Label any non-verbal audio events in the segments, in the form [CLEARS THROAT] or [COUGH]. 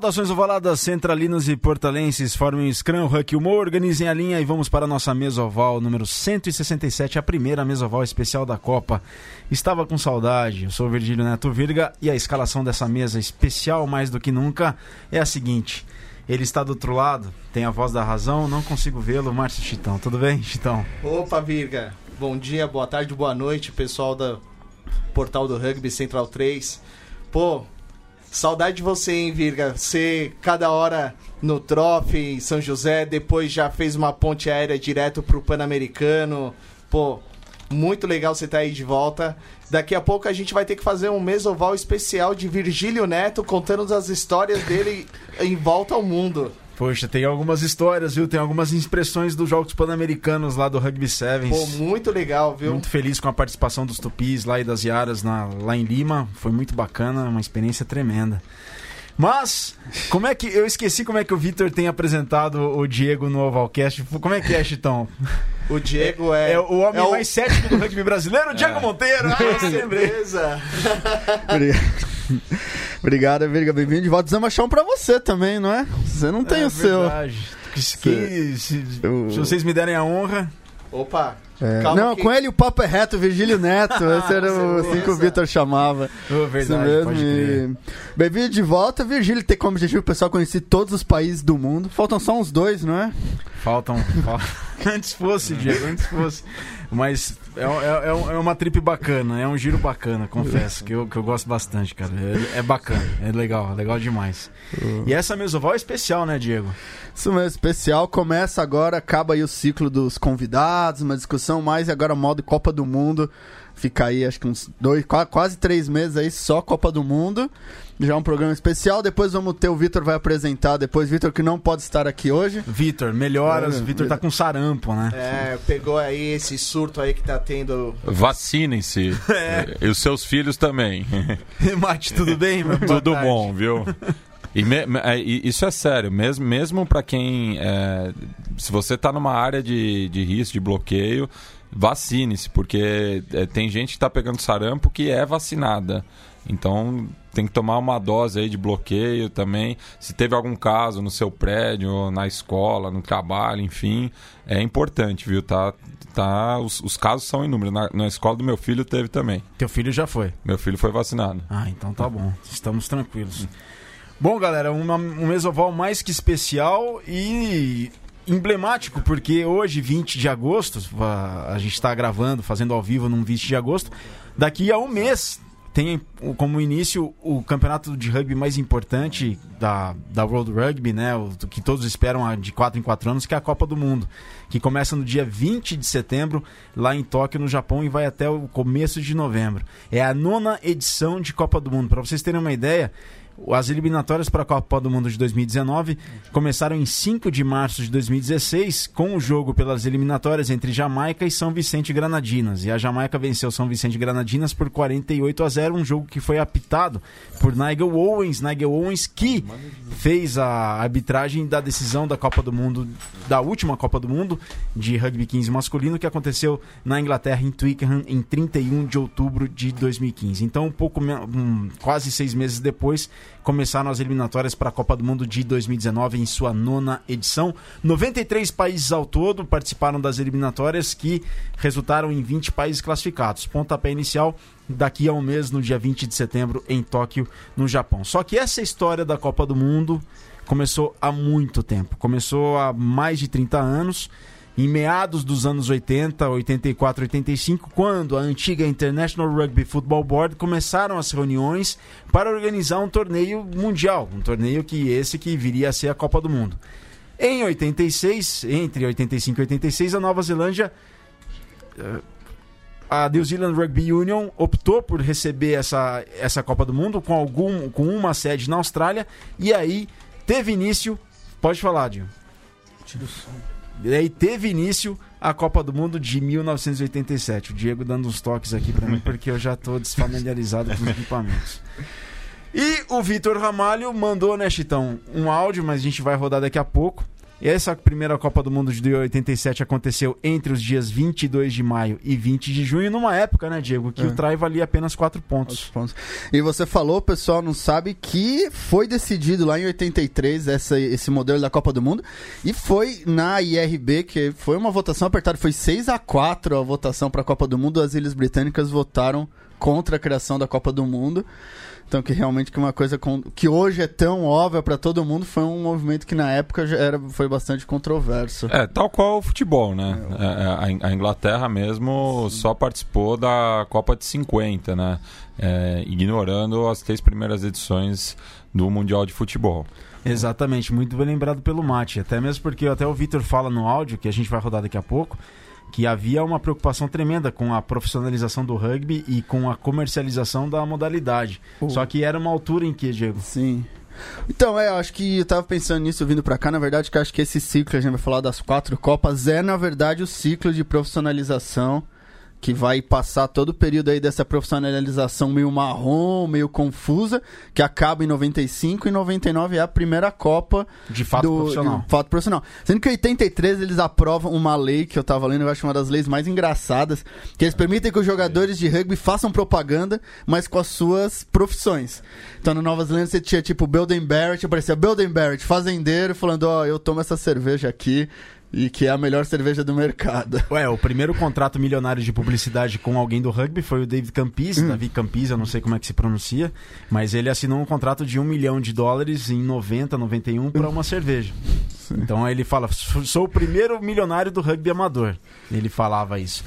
Saudações ovaladas, centralinos e portalenses, formem o Scrum, Huck Humor, organizem a linha e vamos para a nossa mesa oval número 167, a primeira mesa oval especial da Copa. Estava com saudade, eu sou o Virgílio Neto Virga e a escalação dessa mesa especial mais do que nunca é a seguinte. Ele está do outro lado, tem a voz da razão, não consigo vê-lo, Márcio Chitão. Tudo bem, Chitão? Opa, Virga. Bom dia, boa tarde, boa noite, pessoal do portal do Rugby Central 3. Pô, Saudade de você, hein, Virga? Você, cada hora no Trofe, em São José, depois já fez uma ponte aérea direto pro Pan-Americano. Pô, muito legal você estar tá aí de volta. Daqui a pouco a gente vai ter que fazer um mesoval especial de Virgílio Neto contando as histórias dele em volta ao mundo. Poxa, tem algumas histórias, viu? Tem algumas expressões dos Jogos Pan-Americanos lá do Rugby Sevens. Pô, muito legal, viu? Muito feliz com a participação dos Tupis lá e das Yaras na, lá em Lima. Foi muito bacana, uma experiência tremenda. Mas, como é que. Eu esqueci como é que o Vitor tem apresentado o Diego no Ovalcast. Como é que é, Chitão? O Diego é. É, o homem é mais o... cético do rugby brasileiro, o Diego é. Monteiro. Ah, beleza. [LAUGHS] Obrigado, Virga. Bem-vindo de volta. Achar um pra você também, não é? Você não tem é, o seu. Que, se, se, se vocês me derem a honra. Opa! É. Não, que... com ele o papo é reto, Virgílio Neto. [LAUGHS] Esse era o, assim que o Vitor chamava. Oh, verdade, Bem-vindo de volta, Virgílio. Tem como objetivo o pessoal conhecer todos os países do mundo. Faltam só uns dois, não é? Faltam. [LAUGHS] antes fosse, Diego, antes fosse. Mas é, é, é, uma trip bacana, é um giro bacana, confesso, que eu, que eu gosto bastante, cara. É, é bacana, é legal, legal demais. Uhum. E essa mesoval é especial, né, Diego? Isso mesmo, especial. Começa agora, acaba aí o ciclo dos convidados, uma discussão mais agora modo Copa do Mundo. Fica aí, acho que uns dois, quase três meses aí, só Copa do Mundo. Já um programa especial. Depois vamos ter o Vitor vai apresentar. Depois, Vitor, que não pode estar aqui hoje. Vitor, melhoras. É, Vitor tá com sarampo, né? É, pegou aí esse surto aí que tá tendo. Vacinem-se. [LAUGHS] É. E os seus filhos também. [LAUGHS] Mate, tudo bem? tudo bom, viu? E, me, é, e, isso é sério, mesmo, mesmo para quem. É, se você está numa área de, de risco, de bloqueio, vacine-se, porque é, tem gente que está pegando sarampo que é vacinada. Então tem que tomar uma dose aí de bloqueio também. Se teve algum caso no seu prédio, na escola, no trabalho, enfim, é importante, viu? Tá, tá, os, os casos são inúmeros. Na, na escola do meu filho teve também. Teu filho já foi? Meu filho foi vacinado. Ah, então tá bom. Estamos tranquilos. Bom, galera, uma, um mesoval mais que especial e emblemático, porque hoje, 20 de agosto, a gente está gravando, fazendo ao vivo num 20 de agosto, daqui a um mês tem como início o campeonato de rugby mais importante da, da World Rugby, né? O que todos esperam de 4 em 4 anos, que é a Copa do Mundo, que começa no dia 20 de setembro, lá em Tóquio, no Japão, e vai até o começo de novembro. É a nona edição de Copa do Mundo. Para vocês terem uma ideia, as eliminatórias para a Copa do Mundo de 2019 começaram em 5 de março de 2016, com o jogo pelas eliminatórias entre Jamaica e São Vicente Granadinas. E a Jamaica venceu São Vicente Granadinas por 48 a 0, um jogo que foi apitado por Nigel Owens, Nigel Owens que fez a arbitragem da decisão da Copa do Mundo, da última Copa do Mundo de rugby 15 masculino que aconteceu na Inglaterra em Twickenham em 31 de outubro de 2015. Então, um pouco um, quase seis meses depois começaram as eliminatórias para a Copa do Mundo de 2019 em sua nona edição. 93 países ao todo participaram das eliminatórias que resultaram em 20 países classificados. Pontapé inicial daqui a um mês, no dia 20 de setembro, em Tóquio, no Japão. Só que essa história da Copa do Mundo começou há muito tempo. Começou há mais de 30 anos em meados dos anos 80, 84, 85, quando a antiga International Rugby Football Board começaram as reuniões para organizar um torneio mundial, um torneio que esse que viria a ser a Copa do Mundo. Em 86, entre 85 e 86, a Nova Zelândia eh, a New Zealand Rugby Union optou por receber essa, essa Copa do Mundo com algum com uma sede na Austrália e aí teve início. Pode falar, Dio. Tira o som. E aí teve início a Copa do Mundo de 1987. O Diego dando uns toques aqui para mim, porque eu já estou desfamiliarizado com os equipamentos. E o Vitor Ramalho mandou, né, Chitão, um áudio, mas a gente vai rodar daqui a pouco, E essa primeira Copa do Mundo de 87 aconteceu entre os dias 22 de maio e 20 de junho, numa época, né, Diego, que É. o try valia apenas 4 pontos. pontos. E você falou, pessoal não sabe, que foi decidido lá em 83 essa, esse modelo da Copa do Mundo. E foi na IRB, que foi uma votação apertada, foi 6 a 4 a votação para a Copa do Mundo. As Ilhas Britânicas votaram contra a criação da Copa do Mundo. Então, que realmente que uma coisa com- que hoje é tão óbvia para todo mundo foi um movimento que na época já era, foi bastante controverso. É, tal qual o futebol, né? É, é, a In- a Inglaterra mesmo só participou da Copa de 50, né? É, ignorando as três primeiras edições do Mundial de Futebol. Exatamente, muito bem lembrado pelo Mate. Até mesmo porque até o Vitor fala no áudio, que a gente vai rodar daqui a pouco, que havia uma preocupação tremenda com a profissionalização do rugby e com a comercialização da modalidade. Uh. Só que era uma altura em que, Diego? Sim. Então, é, eu acho que eu tava pensando nisso vindo pra cá, na verdade, que acho que esse ciclo a gente vai falar das quatro Copas é, na verdade, o ciclo de profissionalização que vai passar todo o período aí dessa profissionalização meio marrom, meio confusa, que acaba em 95 e 99 é a primeira Copa De fato do, profissional. de fato profissional. Sendo que em 83 eles aprovam uma lei que eu tava lendo, eu acho uma das leis mais engraçadas, que eles permitem que os jogadores de rugby façam propaganda, mas com as suas profissões. Então no Nova Zelândia você tinha tipo Belden Barrett, aparecia Belden Barrett, fazendeiro, falando, ó, eu tomo essa cerveja aqui e que é a melhor cerveja do mercado. [LAUGHS] Ué, o primeiro contrato milionário de publicidade com alguém do rugby foi o David Campis, Hum. David Campis, eu não sei como é que se pronuncia, mas ele assinou um contrato de um milhão de dólares em 90, 91 para uma cerveja. Então ele fala, "Sou- sou o primeiro milionário do rugby amador. Ele falava isso.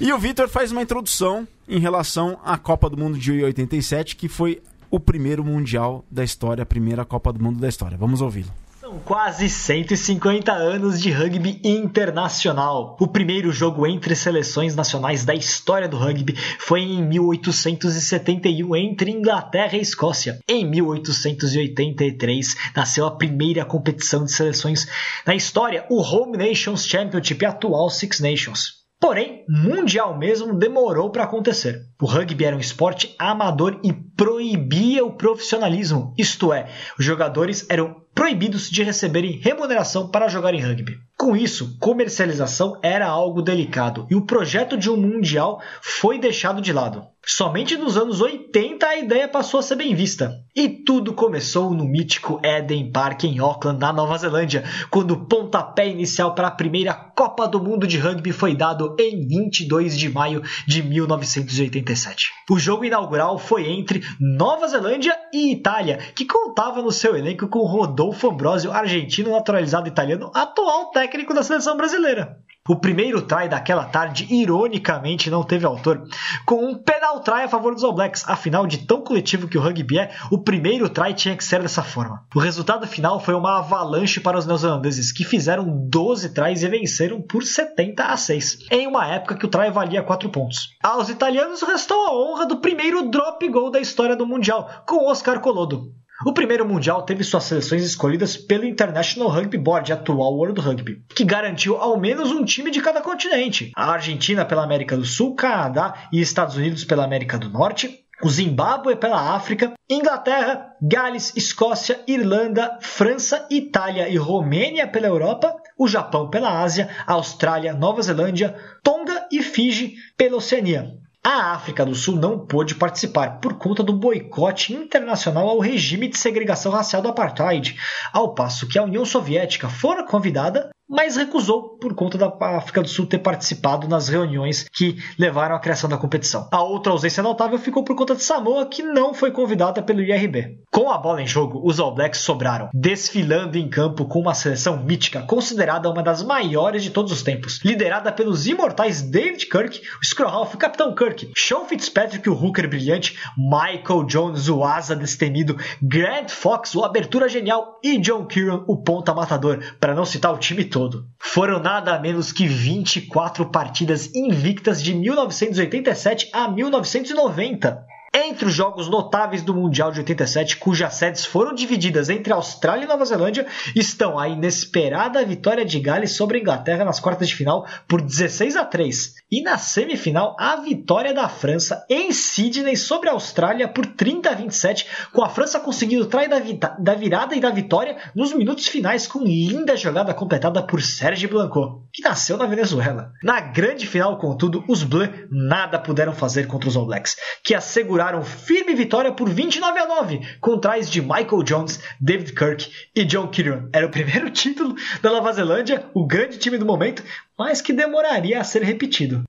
E o Vitor faz uma introdução em relação à Copa do Mundo de 87, que foi o primeiro mundial da história, a primeira Copa do Mundo da história. Vamos ouvi-lo. São quase 150 anos de rugby internacional. O primeiro jogo entre seleções nacionais da história do rugby foi em 1871 entre Inglaterra e Escócia. Em 1883 nasceu a primeira competição de seleções na história, o Home Nations Championship, atual Six Nations. Porém, mundial mesmo demorou para acontecer. O rugby era um esporte amador e proibia o profissionalismo, isto é, os jogadores eram proibidos de receberem remuneração para jogar em rugby. Com isso, comercialização era algo delicado e o projeto de um mundial foi deixado de lado. Somente nos anos 80 a ideia passou a ser bem vista. E tudo começou no mítico Eden Park em Auckland, na Nova Zelândia, quando o pontapé inicial para a primeira Copa do Mundo de Rugby foi dado em 22 de maio de 1987. O jogo inaugural foi entre Nova Zelândia e Itália, que contava no seu elenco com Rodolfo Ambrosio, argentino naturalizado italiano, atual técnico da seleção brasileira. O primeiro try daquela tarde, ironicamente, não teve autor, com um penal try a favor dos All Blacks. Afinal, de tão coletivo que o rugby é, o primeiro try tinha que ser dessa forma. O resultado final foi uma avalanche para os neozelandeses, que fizeram 12 tries e venceram por 70 a 6, em uma época que o try valia 4 pontos. Aos italianos restou a honra do primeiro drop goal da história do Mundial, com Oscar Colodo. O primeiro Mundial teve suas seleções escolhidas pelo International Rugby Board, atual World Rugby, que garantiu ao menos um time de cada continente. A Argentina pela América do Sul, Canadá e Estados Unidos pela América do Norte, o Zimbábue pela África, Inglaterra, Gales, Escócia, Irlanda, França, Itália e Romênia pela Europa, o Japão pela Ásia, Austrália, Nova Zelândia, Tonga e Fiji pela Oceania. A África do Sul não pôde participar por conta do boicote internacional ao regime de segregação racial do apartheid, ao passo que a União Soviética fora convidada, mas recusou por conta da África do Sul ter participado nas reuniões que levaram à criação da competição. A outra ausência notável ficou por conta de Samoa, que não foi convidada pelo IRB. Com a bola em jogo, os All Blacks sobraram, desfilando em campo com uma seleção mítica, considerada uma das maiores de todos os tempos, liderada pelos imortais David Kirk, o Screwhalf, o Capitão Kirk, Sean Fitzpatrick, o hooker brilhante, Michael Jones, o asa destemido, Grant Fox, o abertura genial e John Kieran, o ponta matador, para não citar o time todo. Foram nada menos que 24 partidas invictas de 1987 a 1990. Entre os jogos notáveis do Mundial de 87, cujas sedes foram divididas entre Austrália e Nova Zelândia, estão a inesperada vitória de Gales sobre a Inglaterra nas quartas de final por 16 a 3 e na semifinal a vitória da França em Sydney sobre a Austrália por 30 a 27, com a França conseguindo trair da, virada e da vitória nos minutos finais com linda jogada completada por Serge Blanco, que nasceu na Venezuela. Na grande final, contudo, os Bleus nada puderam fazer contra os All Blacks, que asseguraram seguraram firme vitória por 29 a 9, com trás de Michael Jones, David Kirk e John Kieran. Era o primeiro [LAUGHS] título da Nova Zelândia, o grande time do momento, mas que demoraria a ser repetido.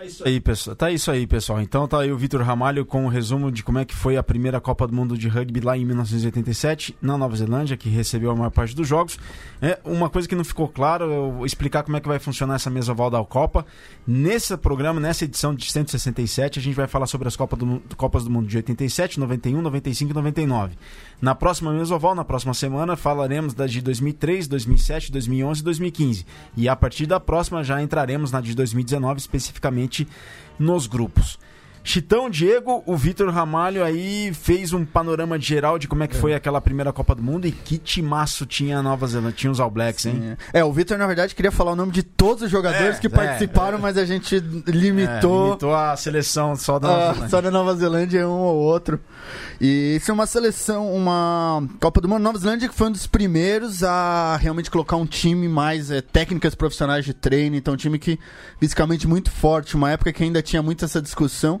É isso aí, pessoal. Tá isso aí, pessoal. Então tá aí o Vitor Ramalho com o um resumo de como é que foi a primeira Copa do Mundo de Rugby lá em 1987, na Nova Zelândia, que recebeu a maior parte dos jogos. É uma coisa que não ficou claro, eu vou explicar como é que vai funcionar essa mesa oval da Copa. Nesse programa, nessa edição de 167, a gente vai falar sobre as Copas do, Copas do Mundo de 87, 91, 95 e 99. Na próxima mesa na próxima semana, falaremos da de 2003, 2007, 2011 e 2015. E a partir da próxima já entraremos na de 2019 especificamente nos grupos. Chitão, Diego, o Vitor Ramalho aí fez um panorama geral de como é que foi aquela primeira Copa do Mundo e que timaço tinha a Nova Zelândia, tinha os All Blacks, hein? É, o Vitor, na verdade, queria falar o nome de todos os jogadores é, que participaram, é, mas a gente limitou... É, limitou a seleção só da Nova Zelândia. Só da Nova Zelândia, um ou outro. E isso é uma seleção, uma Copa do Mundo. Nova Zelândia que foi um dos primeiros a realmente colocar um time mais é, técnicas profissionais de treino, então um time que fisicamente muito forte, uma época que ainda tinha muito essa discussão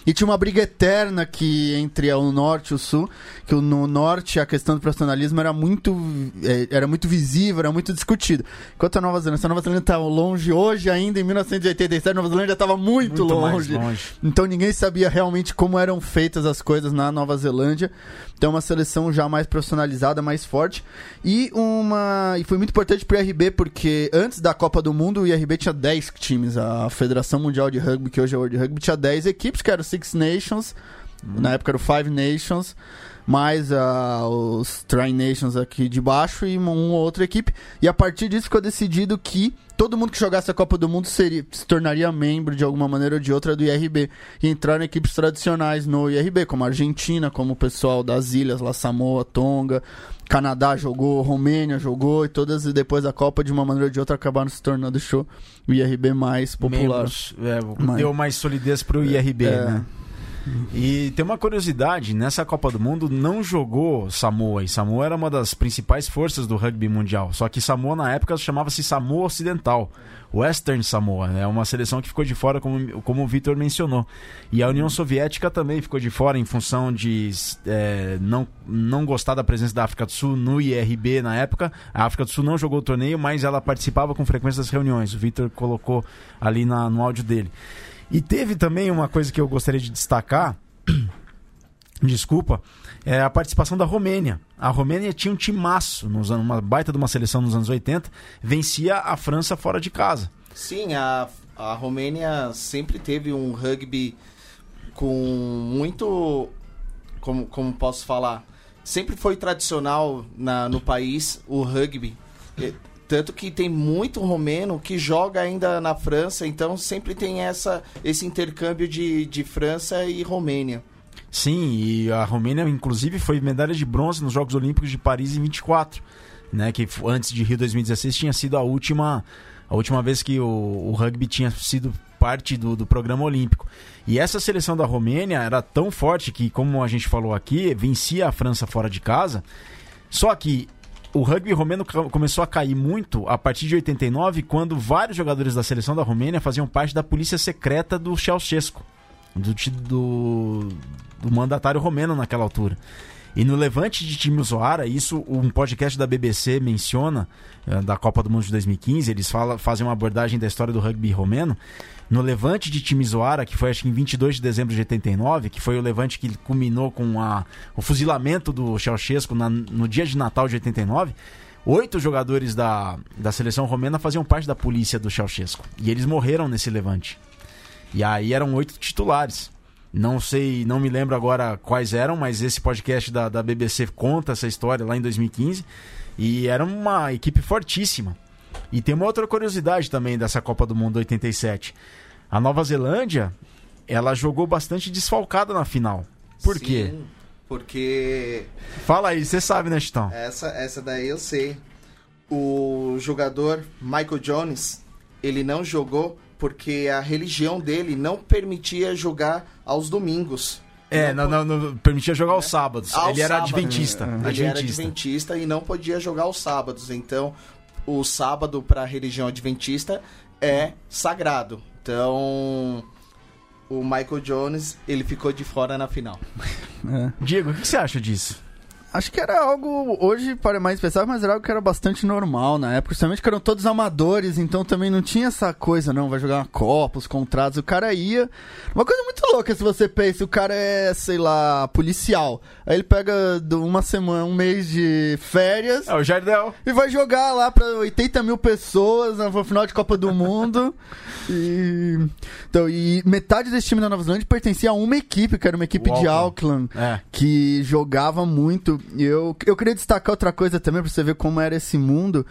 e tinha uma briga eterna que entre o norte e o sul, que no norte a questão do profissionalismo era muito é, era muito visível, era muito discutido. Enquanto a Nova Zelândia, a Nova Zelândia estava longe hoje ainda em 1987, a Nova Zelândia estava muito, muito longe. longe. Então ninguém sabia realmente como eram feitas as coisas na Nova Zelândia. Então uma seleção já mais profissionalizada, mais forte e uma e foi muito importante para o IRB porque antes da Copa do Mundo o IRB tinha 10 times, a Federação Mundial de Rugby, que hoje é World Rugby, tinha 10 equipes, que eram Six Nations, hum. na época era o Five Nations mais uh, os Tri Nations aqui de baixo e uma, outra equipe. E a partir disso ficou decidido que todo mundo que jogasse a Copa do Mundo seria, se tornaria membro de alguma maneira ou de outra do IRB e entrar em equipes tradicionais no IRB, como a Argentina, como o pessoal das ilhas, La Samoa, Tonga, Canadá jogou, Romênia jogou e todas e depois da Copa de uma maneira ou de outra acabaram se tornando o show o IRB mais popular. É, deu mais solidez para o IRB, é, né? E tem uma curiosidade, nessa Copa do Mundo não jogou Samoa, e Samoa era uma das principais forças do rugby mundial. Só que Samoa na época chamava-se Samoa Ocidental, Western Samoa, é né? uma seleção que ficou de fora, como, como o Vitor mencionou. E a União Soviética também ficou de fora em função de é, não, não gostar da presença da África do Sul no IRB na época. A África do Sul não jogou o torneio, mas ela participava com frequência das reuniões. O Vitor colocou ali na, no áudio dele. E teve também uma coisa que eu gostaria de destacar. [CLEARS THROAT] Desculpa, é a participação da Romênia. A Romênia tinha um timaço, nos anos, uma baita de uma seleção nos anos 80, vencia a França fora de casa. Sim, a, a Romênia sempre teve um rugby com muito. Como, como posso falar? Sempre foi tradicional na, no país o rugby. Tanto que tem muito romeno que joga ainda na França, então sempre tem essa, esse intercâmbio de, de França e Romênia. Sim, e a Romênia, inclusive, foi medalha de bronze nos Jogos Olímpicos de Paris em 24, né? Que antes de Rio 2016 tinha sido a última, a última vez que o, o rugby tinha sido parte do, do programa olímpico. E essa seleção da Romênia era tão forte que, como a gente falou aqui, vencia a França fora de casa. Só que o rugby romeno começou a cair muito a partir de 89, quando vários jogadores da seleção da Romênia faziam parte da polícia secreta do Ceausescu, do, do, do mandatário romeno naquela altura. E no levante de time Zoara, isso um podcast da BBC menciona, eh, da Copa do Mundo de 2015, eles fala, fazem uma abordagem da história do rugby romeno. No levante de Timisoara, que foi acho que em 22 de dezembro de 89, que foi o levante que culminou com a, o fuzilamento do Ceausescu na, no dia de Natal de 89, oito jogadores da, da seleção romena faziam parte da polícia do Ceausescu. E eles morreram nesse levante. E aí eram oito titulares. Não sei, não me lembro agora quais eram, mas esse podcast da, da BBC conta essa história lá em 2015. E era uma equipe fortíssima. E tem uma outra curiosidade também dessa Copa do Mundo 87. A Nova Zelândia ela jogou bastante desfalcada na final. Por Sim, quê? Porque Fala aí, você sabe, né, Chitão? essa, essa daí eu sei. O jogador Michael Jones, ele não jogou porque a religião dele não permitia jogar aos domingos. É, não, não, não, permitia jogar aos sábados. Aos ele era sábados. adventista. Ele era adventista. adventista e não podia jogar aos sábados. Então, o sábado para a religião adventista é sagrado. Então, o Michael Jones, ele ficou de fora na final. É. Diego, o que você acha disso? Acho que era algo, hoje para mais pensar, mas era algo que era bastante normal na época. Justamente que eram todos amadores, então também não tinha essa coisa, não, vai jogar uma Copa, os contratos. O cara ia. Uma coisa muito louca se você pensa, o cara é, sei lá, policial. Aí ele pega uma semana, um mês de férias É o Jardel. e vai jogar lá pra 80 mil pessoas no final de Copa do Mundo. [LAUGHS] e, então, e metade desse time da Nova Zelândia pertencia a uma equipe, que era uma equipe de Auckland. Auckland É. que jogava muito. Eu, eu queria destacar outra coisa também, pra você ver como era esse mundo.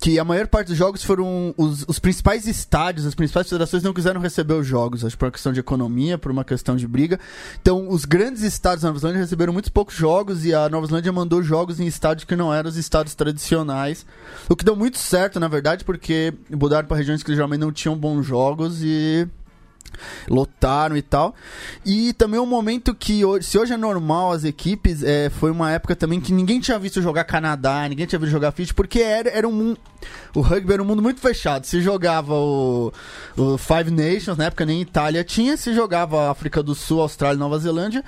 Que a maior parte dos jogos foram. Os, os principais estádios, as principais federações não quiseram receber os jogos. Acho por uma questão de economia, por uma questão de briga. Então, os grandes estádios da Nova Zelândia receberam muitos poucos jogos. E a Nova Zelândia mandou jogos em estádios que não eram os estádios tradicionais. O que deu muito certo, na verdade, porque mudaram para regiões que geralmente não tinham bons jogos e lotaram e tal. E também um momento que hoje, se hoje é normal as equipes, é, foi uma época também que ninguém tinha visto jogar Canadá, ninguém tinha visto jogar Fiji, porque era, era um. O rugby era um mundo muito fechado. Se jogava o, o Five Nations, na época nem Itália tinha, se jogava África do Sul, Austrália Nova Zelândia,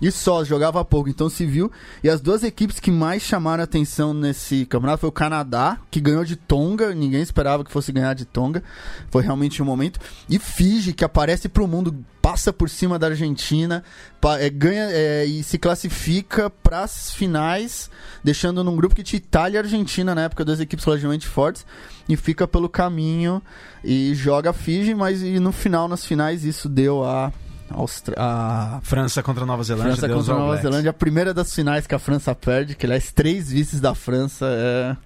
e só jogava pouco. Então se viu. E as duas equipes que mais chamaram atenção nesse campeonato foi o Canadá, que ganhou de Tonga, ninguém esperava que fosse ganhar de Tonga. Foi realmente um momento. E Fiji, que aparece pro mundo, passa por cima da Argentina, é, ganha é, e se classifica para as finais, deixando num grupo que tinha Itália e Argentina na época, duas equipes relativamente fortes, e fica pelo caminho e joga Fiji, mas e no final, nas finais, isso deu a. Austra- a França contra Nova Zelândia. França contra Nova. Zelândia, a primeira das finais que a França perde, que aliás, três vices da França é.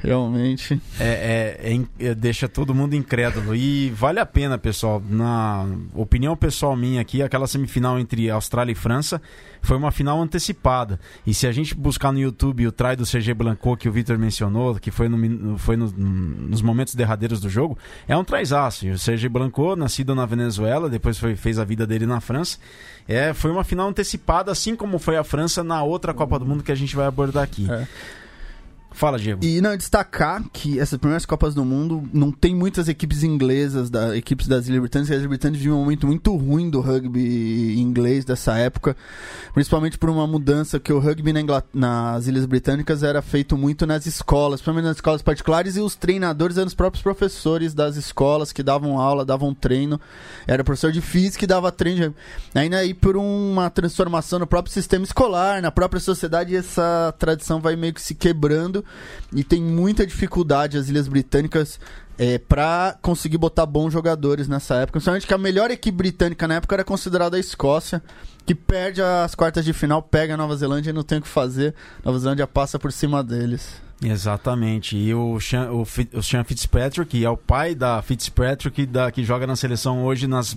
Realmente. É, é- é é- deixa todo mundo incrédulo. E vale a pena, pessoal. Na opinião pessoal minha aqui, aquela semifinal entre Austrália e França foi uma final antecipada. E se a gente buscar no YouTube o try do CG Blanco que o Victor mencionou, que foi, no foi no- nos momentos derradeiros do jogo, é um traizaço. E o CG Blanco, nascido na Venezuela, depois foi- fez a vida dele na França. É, foi uma final antecipada, assim como foi a França na outra Copa do Mundo que a gente vai abordar aqui. É. Fala, Diego. E não, destacar que essas primeiras Copas do Mundo não tem muitas equipes inglesas, da, equipes das Ilhas Britânicas. As Ilhas Britânicas viviam um momento muito ruim do rugby inglês dessa época, principalmente por uma mudança que o rugby na Ingla- nas Ilhas Britânicas era feito muito nas escolas, principalmente nas escolas particulares, e os treinadores eram os próprios professores das escolas que davam aula, davam treino. Era professor de física que dava treino. Ainda aí por uma transformação no próprio sistema escolar, na própria sociedade, essa tradição vai meio que se quebrando e tem muita dificuldade as Ilhas Britânicas é, para conseguir botar bons jogadores nessa época. Principalmente que a melhor equipe britânica na época era considerada a Escócia, que perde as quartas de final, pega a Nova Zelândia e não tem o que fazer. Nova Zelândia passa por cima deles. Exatamente. E o Sean, o, o Sean Fitzpatrick, que é o pai da Fitzpatrick, da, que joga na seleção hoje nas,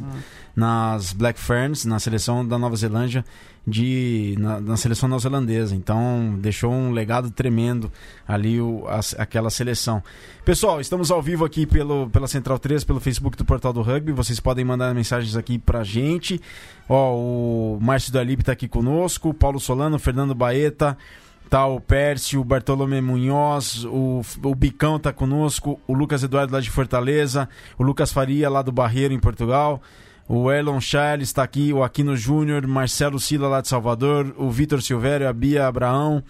nas Black Ferns, na seleção da Nova Zelândia, de, na, na seleção neozelandesa. Então, deixou um legado tremendo ali o, a- aquela seleção. Pessoal, estamos ao vivo aqui pelo, pela Central 3, pelo Facebook do Portal do Rugby. Vocês podem mandar mensagens aqui pra gente. Ó, o Márcio Dalip tá aqui conosco, o Paulo Solano, o Fernando Baeta. Tá o Pércio, o Bartolomé Munhoz, o, o Bicão tá conosco, o Lucas Eduardo lá de Fortaleza, o Lucas Faria lá do Barreiro em Portugal, o Elon Charles está aqui, o Aquino Júnior, Marcelo Sila lá de Salvador, o Vitor Silvério, a Bia Abraão,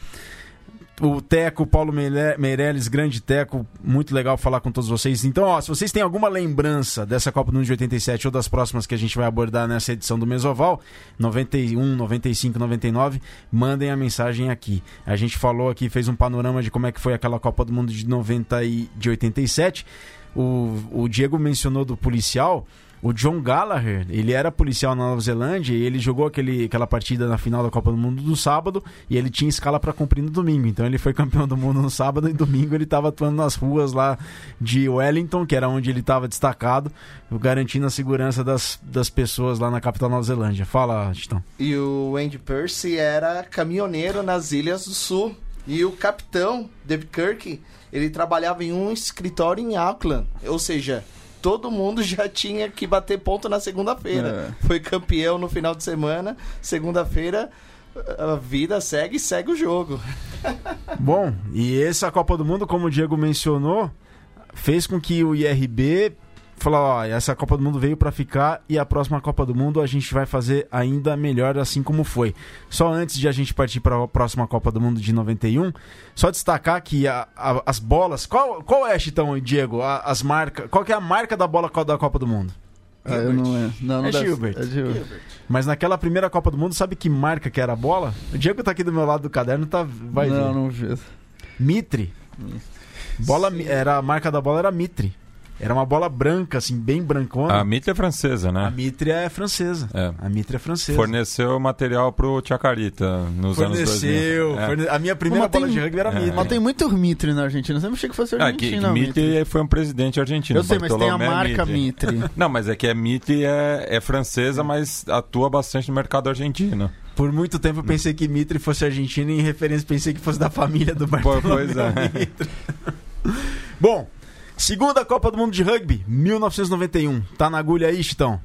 o Teco, Paulo Meire- Meirelles, grande Teco, muito legal falar com todos vocês. Então, ó, se vocês têm alguma lembrança dessa Copa do Mundo de 87 ou das próximas que a gente vai abordar nessa edição do Mesoval, 91, 95, 99, mandem a mensagem aqui. A gente falou aqui, fez um panorama de como é que foi aquela Copa do Mundo de 90 e de 87. O, o Diego mencionou do policial. O John Gallagher, ele era policial na Nova Zelândia e ele jogou aquele, aquela partida na final da Copa do Mundo no sábado e ele tinha escala para cumprir no domingo. Então ele foi [LAUGHS] campeão do mundo no sábado e domingo ele estava atuando nas ruas lá de Wellington, que era onde ele estava destacado, garantindo a segurança das, das pessoas lá na capital Nova Zelândia. Fala, Titão. E o Andy Percy era caminhoneiro nas Ilhas do Sul. E o capitão, David Kirk, ele trabalhava em um escritório em Auckland. Ou seja, todo mundo já tinha que bater ponto na segunda-feira. É. Foi campeão no final de semana. Segunda-feira, a vida segue e segue o jogo. [LAUGHS] Bom, e essa Copa do Mundo, como o Diego mencionou, fez com que o IRB falou: ó, essa Copa do Mundo veio para ficar e a próxima Copa do Mundo a gente vai fazer ainda melhor, assim como foi. Só antes de a gente partir para a próxima Copa do Mundo de 91, só destacar que a- a- as bolas. Qual, qual é, Chitão e Diego? a- as marcas. Qual que é a marca da bola da Copa do Mundo? Ah, eu não é. Não, não É Gilbert. É Gilbert. Mas naquela primeira Copa do Mundo, sabe que marca que era a bola? O Diego tá aqui do meu lado do caderno, tá, vai ver. não, não vi. Mitre. Bola, era, a marca da bola era Mitre. Era uma bola branca, assim, bem brancona. A Mitre é francesa, A né? Mitre é francesa. É. A Mitre é francesa. Forneceu material pro Chacarita nos anos 2000. Forneceu. É. forne- A minha primeira tem- bola de rugby era É. Mitre. Mas tem muito Mitre na Argentina. Eu sempre achei que fosse Ah, que, Argentina. que Mitre. Mitre foi um presidente argentino. Eu sei, mas tem a Bartolomé marca Mitre. [LAUGHS] Não, mas é que a Mitre é, é francesa, mas atua bastante no mercado argentino. Por muito tempo eu pensei que Mitre fosse argentino e em referência pensei que fosse da família do Bartolomeu Pois é. Mitre. [LAUGHS] Bom, segunda Copa do Mundo de Rugby, 1991. Tá na agulha aí, Chitão?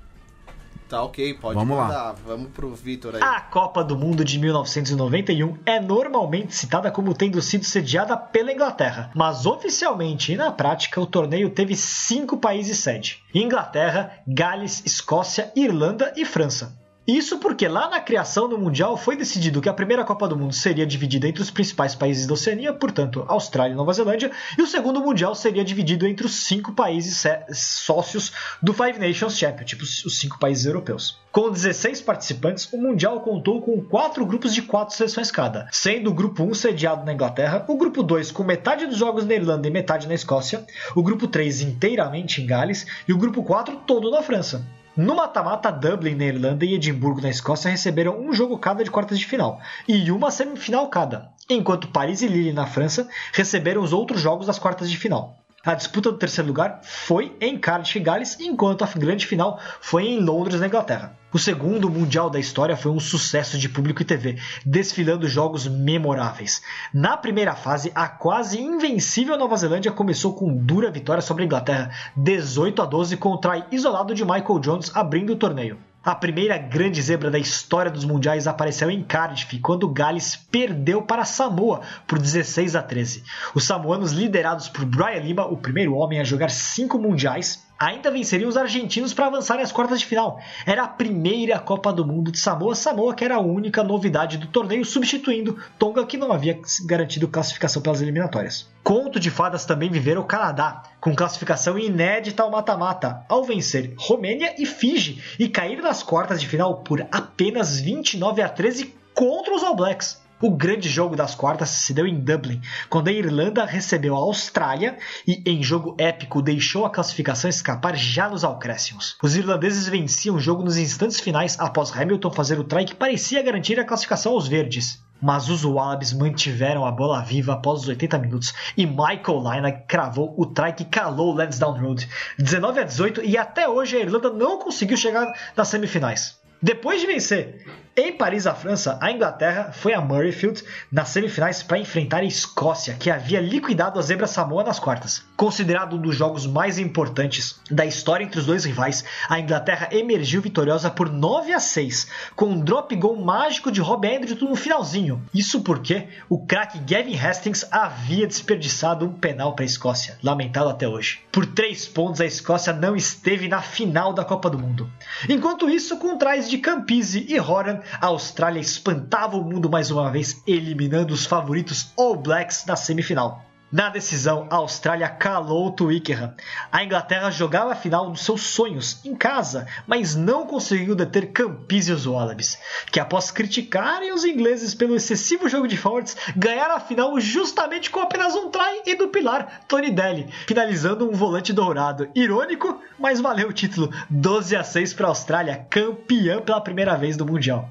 Tá ok, pode Vamos lá. mandar. Vamos pro Vitor aí. A Copa do Mundo de 1991 é normalmente citada como tendo sido sediada pela Inglaterra, mas oficialmente e na prática o torneio teve cinco países sede: Inglaterra, Gales, Escócia, Irlanda e França. Isso porque lá na criação do Mundial foi decidido que a primeira Copa do Mundo seria dividida entre os principais países da Oceania, portanto Austrália e Nova Zelândia, e o segundo Mundial seria dividido entre os cinco países sócios do Five Nations Championship, os cinco países europeus. Com 16 participantes, o Mundial contou com quatro grupos de quatro seleções cada, sendo o grupo 1 sediado na Inglaterra, o grupo 2 com metade dos jogos na Irlanda e metade na Escócia, o grupo 3 inteiramente em Gales e o grupo 4 todo na França. No mata-mata, Dublin na Irlanda e Edimburgo na Escócia receberam um jogo cada de quartas de final e uma semifinal cada, enquanto Paris e Lille na França receberam os outros jogos das quartas de final. A disputa do terceiro lugar foi em Cardiff, Gales, enquanto a grande final foi em Londres, na Inglaterra. O segundo Mundial da história foi um sucesso de público e TV, desfilando jogos memoráveis. Na primeira fase, a quase invencível Nova Zelândia começou com dura vitória sobre a Inglaterra, 18 a 12 com o try isolado de Michael Jones abrindo o torneio. A primeira grande zebra da história dos mundiais apareceu em Cardiff, quando Gales perdeu para Samoa por 16 a 13. Os samoanos, liderados por Brian Lima, o primeiro homem a jogar cinco mundiais, ainda venceriam os argentinos para avançarem às quartas de final. Era a primeira Copa do Mundo de Samoa, Samoa que era a única novidade do torneio, substituindo Tonga, que não havia garantido classificação pelas eliminatórias. Conto de fadas também viveram o Canadá, com classificação inédita ao mata-mata, ao vencer Romênia e Fiji e cair nas quartas de final por apenas 29 a 13 contra os All Blacks. O grande jogo das quartas se deu em Dublin, quando a Irlanda recebeu a Austrália e, em jogo épico, deixou a classificação escapar já nos acréscimos. Os irlandeses venciam o jogo nos instantes finais após Hamilton fazer o try que parecia garantir a classificação aos verdes. Mas os Wallabies mantiveram a bola viva após os 80 minutos e Michael Lina cravou o try que calou Lansdowne Road. 19 a 18 e até hoje a Irlanda não conseguiu chegar nas semifinais. Depois de vencer em Paris, a França, a Inglaterra foi a Murrayfield nas semifinais para enfrentar a Escócia, que havia liquidado a zebra Samoa nas quartas. Considerado um dos jogos mais importantes da história entre os dois rivais, a Inglaterra emergiu vitoriosa por 9 a 6, com um drop goal mágico de Rob Andrew no finalzinho. Isso porque o craque Gavin Hastings havia desperdiçado um penal para a Escócia, lamentado até hoje. Por 3 pontos, a Escócia não esteve na final da Copa do Mundo. Enquanto isso, com trás de Campisi e Horan, a Austrália espantava o mundo mais uma vez, eliminando os favoritos All Blacks na semifinal. Na decisão, a Austrália calou o Twickenham. A Inglaterra jogava a final dos seus sonhos em casa, mas não conseguiu deter Campísios Wallabies, que após criticarem os ingleses pelo excessivo jogo de forwards, ganharam a final justamente com apenas um try e do pilar Tony Daly, finalizando um volante dourado. Irônico, mas valeu o título 12 a 6 para a Austrália, campeã pela primeira vez do Mundial.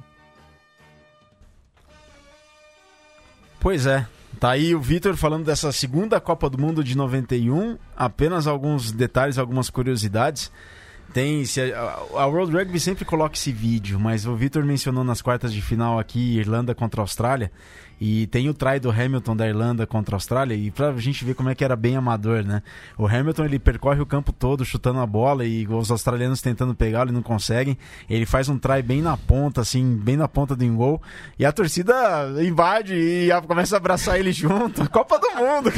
Pois é, Tá aí o Vitor falando dessa segunda Copa do Mundo de 91. Apenas alguns detalhes, algumas curiosidades. Tem. A, a World Rugby sempre coloca esse vídeo, mas o Vitor mencionou nas quartas de final aqui Irlanda contra a Austrália. E tem o try do Hamilton da Irlanda contra a Austrália, e pra gente ver como é que era bem amador, né? O Hamilton ele percorre o campo todo chutando a bola e os australianos tentando pegá-lo e não conseguem. Ele faz um try bem na ponta, assim, bem na ponta do gol. E a torcida invade e começa a abraçar ele junto. [LAUGHS] Copa do Mundo!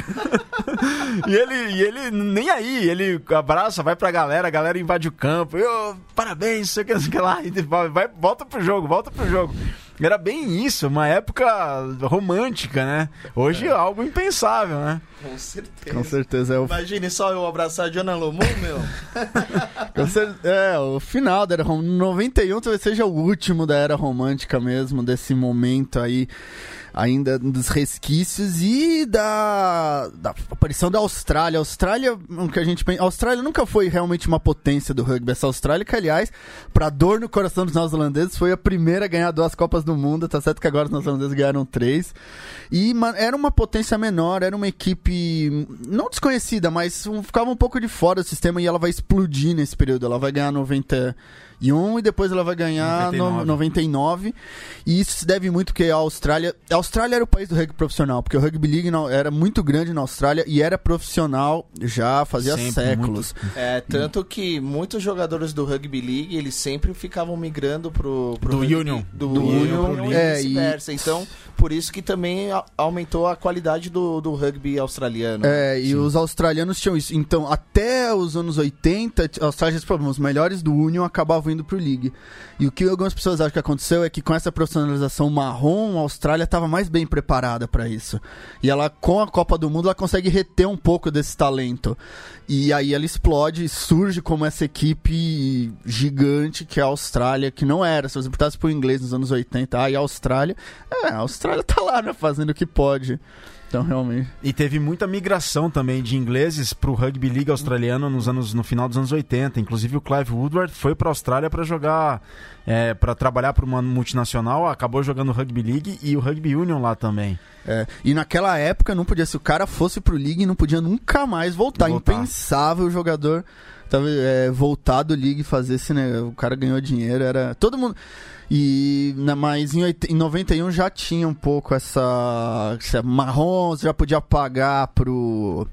[LAUGHS] e, ele, e ele nem aí, ele abraça, vai pra galera, a galera invade o campo. Eu, parabéns, sei que, sei que lá. E vai, volta pro jogo, volta pro jogo. Era bem isso, uma época romântica, né? Hoje é algo impensável, né? Com certeza. Com certeza. É o... Imagine só eu abraçar a Diana Lomon, meu. [LAUGHS] é, o final da Era Romântica. 91 talvez seja o último da Era Romântica mesmo, desse momento aí ainda dos resquícios e da, da aparição da Austrália. A Austrália, o que a gente Austrália nunca foi realmente uma potência do rugby. Essa Austrália, que aliás, para dor no coração dos neozelandeses, foi a primeira a ganhar duas Copas do Mundo. Tá certo que agora os neozelandeses ganharam três. E era uma potência menor, era uma equipe não desconhecida, mas ficava um pouco de fora do sistema e ela vai explodir nesse período. Ela vai ganhar 90 e um e depois ela vai ganhar 99. No, 99. E isso se deve muito que a Austrália. A Austrália era o país do rugby profissional, porque o rugby league não, era muito grande na Austrália e era profissional já fazia sempre, séculos. Muito. É, tanto que muitos jogadores do rugby league eles sempre ficavam migrando pro, pro do rugby, Union. Do, do Union, Union, e é, vice-versa. E... Então, por isso que também aumentou a qualidade do, do rugby australiano. É, e Sim. os australianos tinham isso. Então, até os anos 80, a Austrália, os melhores do Union acabavam indo pro League. E o que algumas pessoas acham que aconteceu é que com essa profissionalização marrom, a Austrália estava mais bem preparada para isso. E ela, com a Copa do Mundo, ela consegue reter um pouco desse talento. E aí ela explode e surge como essa equipe gigante que é a Austrália, que não era. Se você perguntasse pro inglês nos anos 80, ah, e a Austrália? É, a Austrália tá lá, né, fazendo o que pode. Então, realmente. E teve muita migração também de ingleses para o rugby league australiano nos anos, no final dos anos 80. Inclusive o Clive Woodward foi para a Austrália para jogar, é, para trabalhar para uma multinacional, acabou jogando rugby league e o rugby union lá também. É, e naquela época não podia, se o cara fosse pro league, não podia nunca mais voltar. voltar. Impensável o jogador tava, é, voltar do league e fazer esse, né? O cara ganhou dinheiro, era. Todo mundo. E, mas em, em 91 já tinha um pouco essa, essa marrom, já podia pagar pro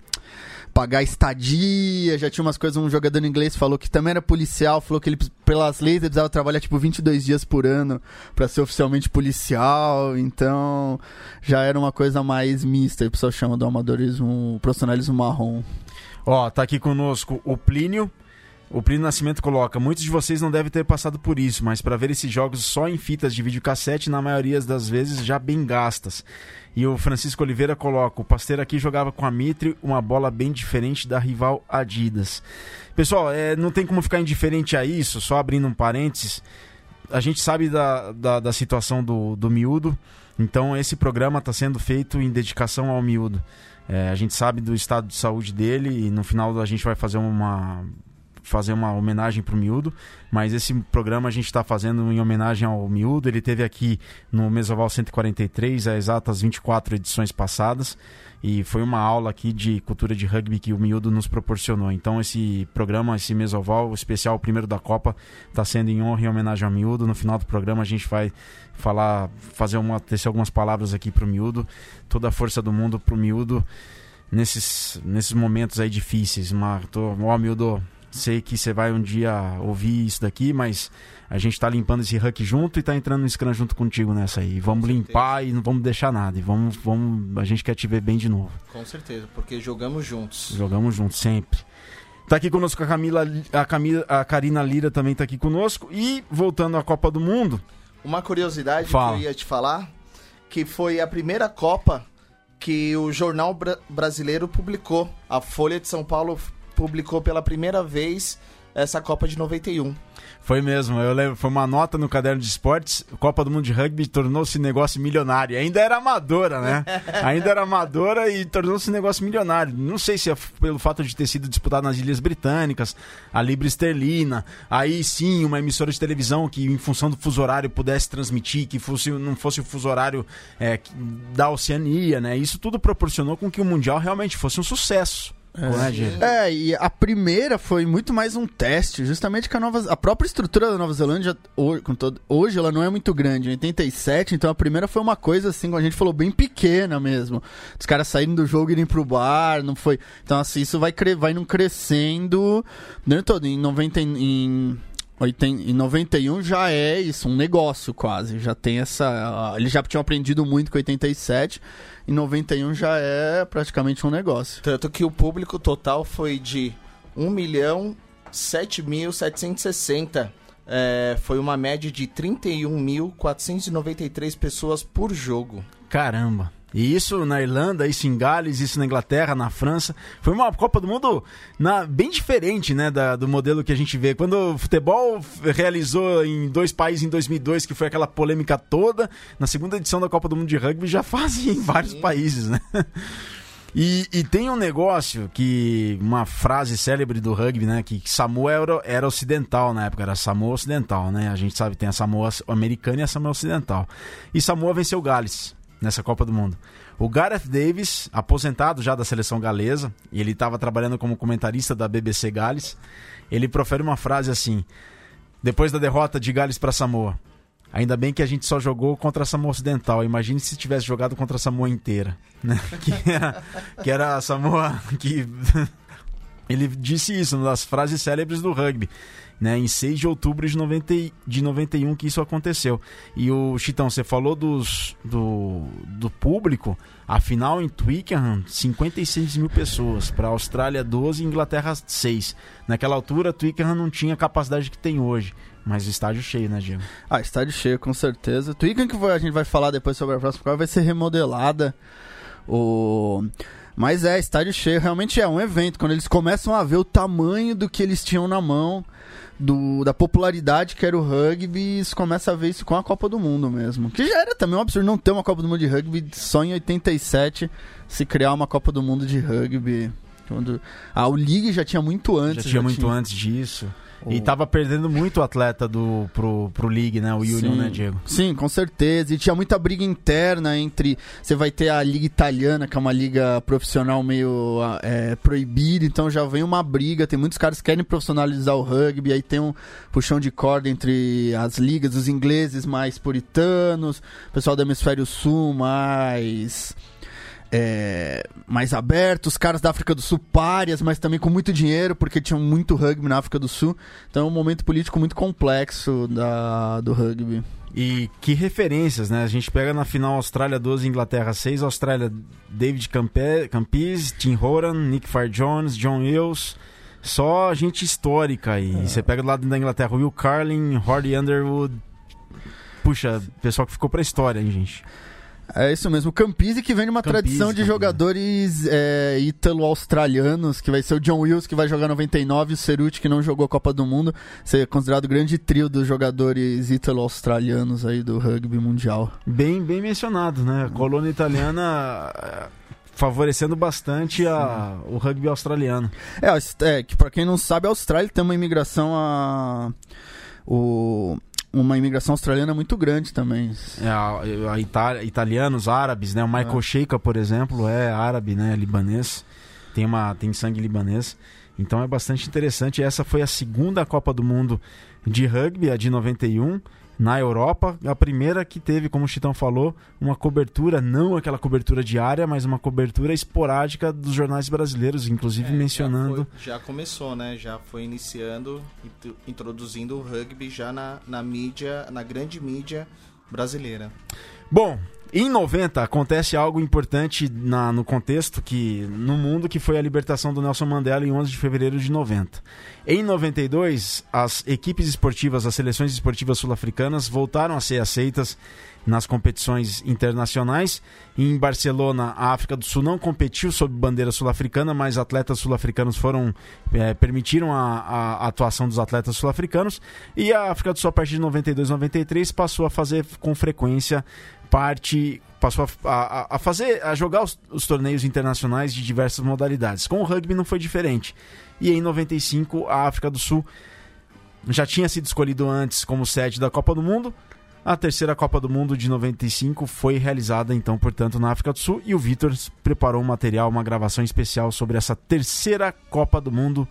pagar estadia, já tinha umas coisas, um jogador inglês falou que também era policial, falou que ele, pelas leis, ele precisava trabalhar tipo 22 dias por ano para ser oficialmente policial, então já era uma coisa mais mista, o pessoal chama do amadorismo, profissionalismo marrom. Ó, tá aqui conosco o Plínio, o Plínio Nascimento coloca: Muitos de vocês não devem ter passado por isso, mas para ver esses jogos só em fitas de videocassete, na maioria das vezes já bem gastas. E o Francisco Oliveira coloca: O Pasteiro aqui jogava com a Mitre, uma bola bem diferente da rival Adidas. Pessoal, é, não tem como ficar indiferente a isso, só abrindo um parênteses. A gente sabe da, da, da situação do, do miúdo, então esse programa está sendo feito em dedicação ao miúdo. É, a gente sabe do estado de saúde dele e no final a gente vai fazer uma fazer uma homenagem para o Miúdo, mas esse programa a gente está fazendo em homenagem ao Miúdo. Ele teve aqui no Mesoval 143, há exatas 24 edições passadas, e foi uma aula aqui de cultura de rugby que o Miúdo nos proporcionou. Então esse programa, esse Mesoval especial, o primeiro da Copa, está sendo em honra e homenagem ao Miúdo. No final do programa a gente vai falar, fazer uma, tecer algumas palavras aqui para o Miúdo, toda a força do mundo para o Miúdo nesses, nesses momentos aí difíceis. Uma, tô, ó, Miúdo, Sei que você vai um dia ouvir isso daqui, mas a gente está limpando esse Huck junto e está entrando no Scrum junto contigo nessa aí. Vamos limpar e não vamos deixar nada. E vamos, vamos, a gente quer te ver bem de novo. Com certeza, porque jogamos juntos. Jogamos juntos, sempre. Tá aqui conosco a Camila, a Camila, a Karina Lira também tá aqui conosco. E voltando à Copa do Mundo. Uma curiosidade Fala. que eu ia te falar, que foi a primeira Copa que o Jornal Bra- Brasileiro publicou. A Folha de São Paulo publicou pela primeira vez essa Copa de 91. Foi mesmo, eu lembro, foi uma nota no caderno de esportes, Copa do Mundo de Rugby tornou-se negócio milionário. Ainda era amadora, né? [LAUGHS] Ainda era amadora e tornou-se negócio milionário. Não sei se é pelo fato de ter sido disputado nas Ilhas Britânicas, a Libra Esterlina, aí sim uma emissora de televisão que em função do fuso horário pudesse transmitir, que fosse, não fosse o fuso horário é, da Oceania, né? Isso tudo proporcionou com que o Mundial realmente fosse um sucesso. Diego? É, e a primeira foi muito mais um teste, justamente que a Nova a própria estrutura da Nova Zelândia hoje, com todo- hoje ela não é muito grande, em 87, então a primeira foi uma coisa assim, como a gente falou, bem pequena mesmo. Os caras saírem do jogo e irem pro bar, não foi. Então assim, isso vai vai não crescendo durante todo em 90 e- em 80 em 91 já é isso, um negócio quase. Já tem essa. Eles já tinham aprendido muito com 87. Em 91 já é praticamente um negócio. Tanto que o público total foi de 1 milhão 7.760. É, foi uma média de 31.493 pessoas por jogo. Caramba. E isso na Irlanda, isso em Gales, isso na Inglaterra, na França. Foi uma Copa do Mundo na- bem diferente né, da- do modelo que a gente vê. Quando o futebol realizou em dois países em 2002, que foi aquela polêmica toda, na segunda edição da Copa do Mundo de Rugby já [LAUGHS] fazem em vários países, né? E, e tem um negócio que. Uma frase célebre do rugby, né? Que Samoa era, era ocidental na época, era Samoa Ocidental, né? A gente sabe tem a Samoa americana e a Samoa Ocidental. E Samoa venceu Gales nessa Copa do Mundo. O Gareth Davis, aposentado já da seleção galesa, e ele estava trabalhando como comentarista da BBC Gales, ele profere uma frase assim: depois da derrota de Gales para Samoa. Ainda bem que a gente só jogou contra a Samoa Ocidental. Imagine se tivesse jogado contra a Samoa inteira. [LAUGHS] Né? Que, era, que era a Samoa que. [LAUGHS] Ele disse isso, uma das frases célebres do rugby. Né, em 6 de outubro de, 90, e- de 91 que isso aconteceu. E o Chitão, você falou dos, do, do público. Afinal, em Twickenham, 56 mil pessoas. Para a Austrália, 12 e Inglaterra, 6. Naquela altura, Twickenham não tinha a capacidade que tem hoje. Mas estádio cheio, né, Diego? Ah, estádio cheio, com certeza. Twickenham que a gente vai falar depois sobre a próxima vai ser remodelada. O... Mas é, estádio cheio realmente é um evento. Quando eles começam a ver o tamanho do que eles tinham na mão, do, da popularidade que era o rugby, eles começam a ver isso com a Copa do Mundo mesmo. Que já era também um absurdo não ter uma Copa do Mundo de rugby só em 87 se criar uma Copa do Mundo de rugby. Quando... Ah, o League já tinha muito antes. já tinha muito antes disso. E O- tava perdendo muito atleta do, pro, pro League, né? O Union, Sim. né, Diego? Sim, com certeza. E tinha muita briga interna entre. Você vai ter a Liga Italiana, que é uma liga profissional meio ah, é, proibida, então já vem uma briga. Tem muitos caras que querem profissionalizar o rugby, aí tem um puxão de corda entre as ligas, os ingleses mais puritanos, o pessoal do hemisfério sul mais. É, mais aberto, os caras da África do Sul párias, mas também com muito dinheiro, porque tinham muito rugby na África do Sul. Então é um momento político muito complexo da, do rugby. E que referências, né? A gente pega na final Austrália 12, Inglaterra 6, Austrália David Campe, Campis, Tim Horan, Nick Fire Jones, John Wills. Só gente histórica aí. Você pega do lado da Inglaterra Will Carlin, Hordy Underwood. Puxa, pessoal que ficou pra história, hein, gente? É isso mesmo. O Campisi que vem de uma Campisi, tradição de Campisi. jogadores é, ítalo-australianos, que vai ser o John Wills que vai jogar 99 e o Ceruti que não jogou a Copa do Mundo. Ser considerado o grande trio dos jogadores ítalo-australianos aí do rugby mundial. Bem, bem mencionado, né? A colônia italiana eh, favorecendo bastante a, o rugby australiano. É, é que pra quem não sabe, a Austrália tem uma imigração a... O, uma imigração australiana muito grande também. É, a, a Itália, italianos, árabes, né? O Michael Sheikha, por exemplo, é árabe, né? Libanês. Tem, uma, tem sangue libanês. Então é bastante interessante. Essa foi a segunda Copa do Mundo de rugby, a de 91, na Europa. A primeira que teve, como o Chitão falou, uma cobertura, não aquela cobertura diária, mas uma cobertura esporádica dos jornais brasileiros, inclusive É, mencionando. Já, foi- já começou, né? Já foi iniciando, int- introduzindo o rugby já na, na mídia, na grande mídia brasileira. Bom, Em 90 acontece algo importante na, no contexto que no mundo que foi a libertação do Nelson Mandela em 11 de fevereiro de 90. Em 92, as equipes esportivas, as seleções esportivas sul-africanas voltaram a ser aceitas nas competições internacionais. Em Barcelona, a África do Sul não competiu sob bandeira sul-africana, mas atletas sul-africanos foram é, permitiram a, a, atuação dos atletas sul-africanos. E a África do Sul, a partir de 92, 93, passou a fazer com frequência parte passou a, a, a, fazer a jogar os, os, torneios internacionais de diversas modalidades. Com o rugby não foi diferente. E em 95 a África do Sul já tinha sido escolhido antes como sede da Copa do Mundo, a terceira Copa do Mundo de 95 foi realizada, então, portanto, na África do Sul. E o Vitor preparou um material, uma gravação especial sobre essa terceira Copa do Mundo,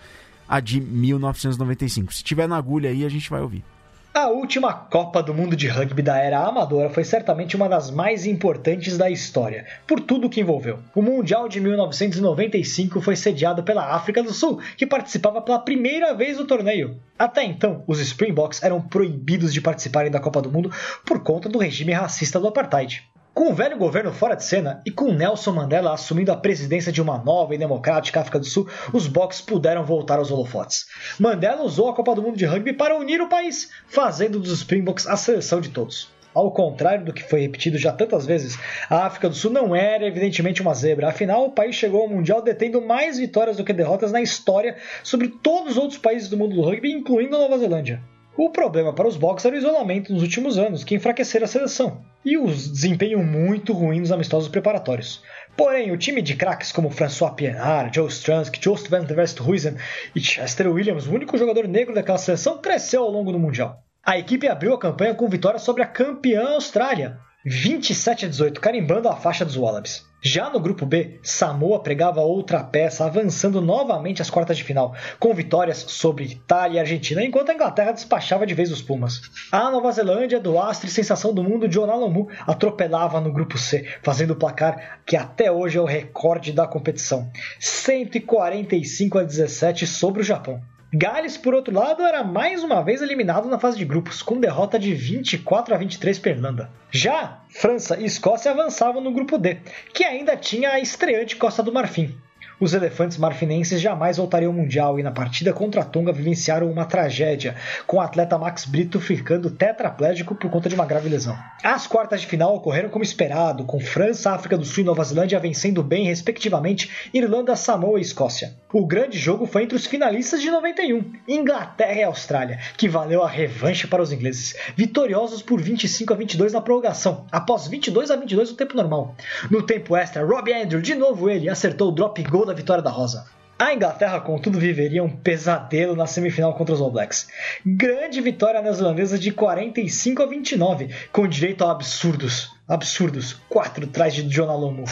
a de 1995. Se tiver na agulha aí, a gente vai ouvir. A última Copa do Mundo de Rugby da era amadora foi certamente uma das mais importantes da história, por tudo que envolveu. O Mundial de 1995 foi sediado pela África do Sul, que participava pela primeira vez do torneio. Até então, os Springboks eram proibidos de participarem da Copa do Mundo por conta do regime racista do apartheid. Com o velho governo fora de cena e com Nelson Mandela assumindo a presidência de uma nova e democrática África do Sul, os Boks puderam voltar aos holofotes. Mandela usou a Copa do Mundo de Rugby para unir o país, fazendo dos Springboks a seleção de todos. Ao contrário do que foi repetido já tantas vezes, a África do Sul não era evidentemente uma zebra. Afinal, o país chegou ao Mundial detendo mais vitórias do que derrotas na história sobre todos os outros países do mundo do rugby, incluindo a Nova Zelândia. O problema para os Boks era o isolamento nos últimos anos, que enfraqueceram a seleção, e os desempenho muito ruim nos amistosos preparatórios. Porém, o time de craques como François Pienaar, Joe Stransky, Joost van der Westhuizen e Chester Williams, o único jogador negro daquela seleção, cresceu ao longo do Mundial. A equipe abriu a campanha com vitória sobre a campeã Austrália, 27 a 18, carimbando a faixa dos Wallabies. Já no grupo B, Samoa pregava outra peça, avançando novamente às quartas de final, com vitórias sobre Itália e Argentina, enquanto a Inglaterra despachava de vez os Pumas. A Nova Zelândia, do astro e sensação do mundo, John Alomu, atropelava no grupo C, fazendo o placar que até hoje é o recorde da competição: 145 a 17 sobre o Japão. Gales, por outro lado, era mais uma vez eliminado na fase de grupos, com derrota de 24 a 23 para Irlanda. Já França e Escócia avançavam no grupo D, que ainda tinha a estreante Costa do Marfim. Os elefantes marfinenses jamais voltariam ao Mundial e na partida contra a Tonga vivenciaram uma tragédia, com o atleta Max Brito ficando tetraplégico por conta de uma grave lesão. As quartas de final ocorreram como esperado, com França, África do Sul e Nova Zelândia vencendo bem, respectivamente, Irlanda, Samoa e Escócia. O grande jogo foi entre os finalistas de 91, Inglaterra e Austrália, que valeu a revanche para os ingleses, vitoriosos por 25 a 22 na prorrogação, após 22 a 22 no tempo normal. No tempo extra, Robbie Andrew, de novo ele, acertou o drop goal da da vitória da Rosa. A Inglaterra, contudo, viveria um pesadelo na semifinal contra os All Blacks. Grande vitória neozelandesa de 45 a 29, com direito a absurdos, absurdos, quatro trás de John Alomu,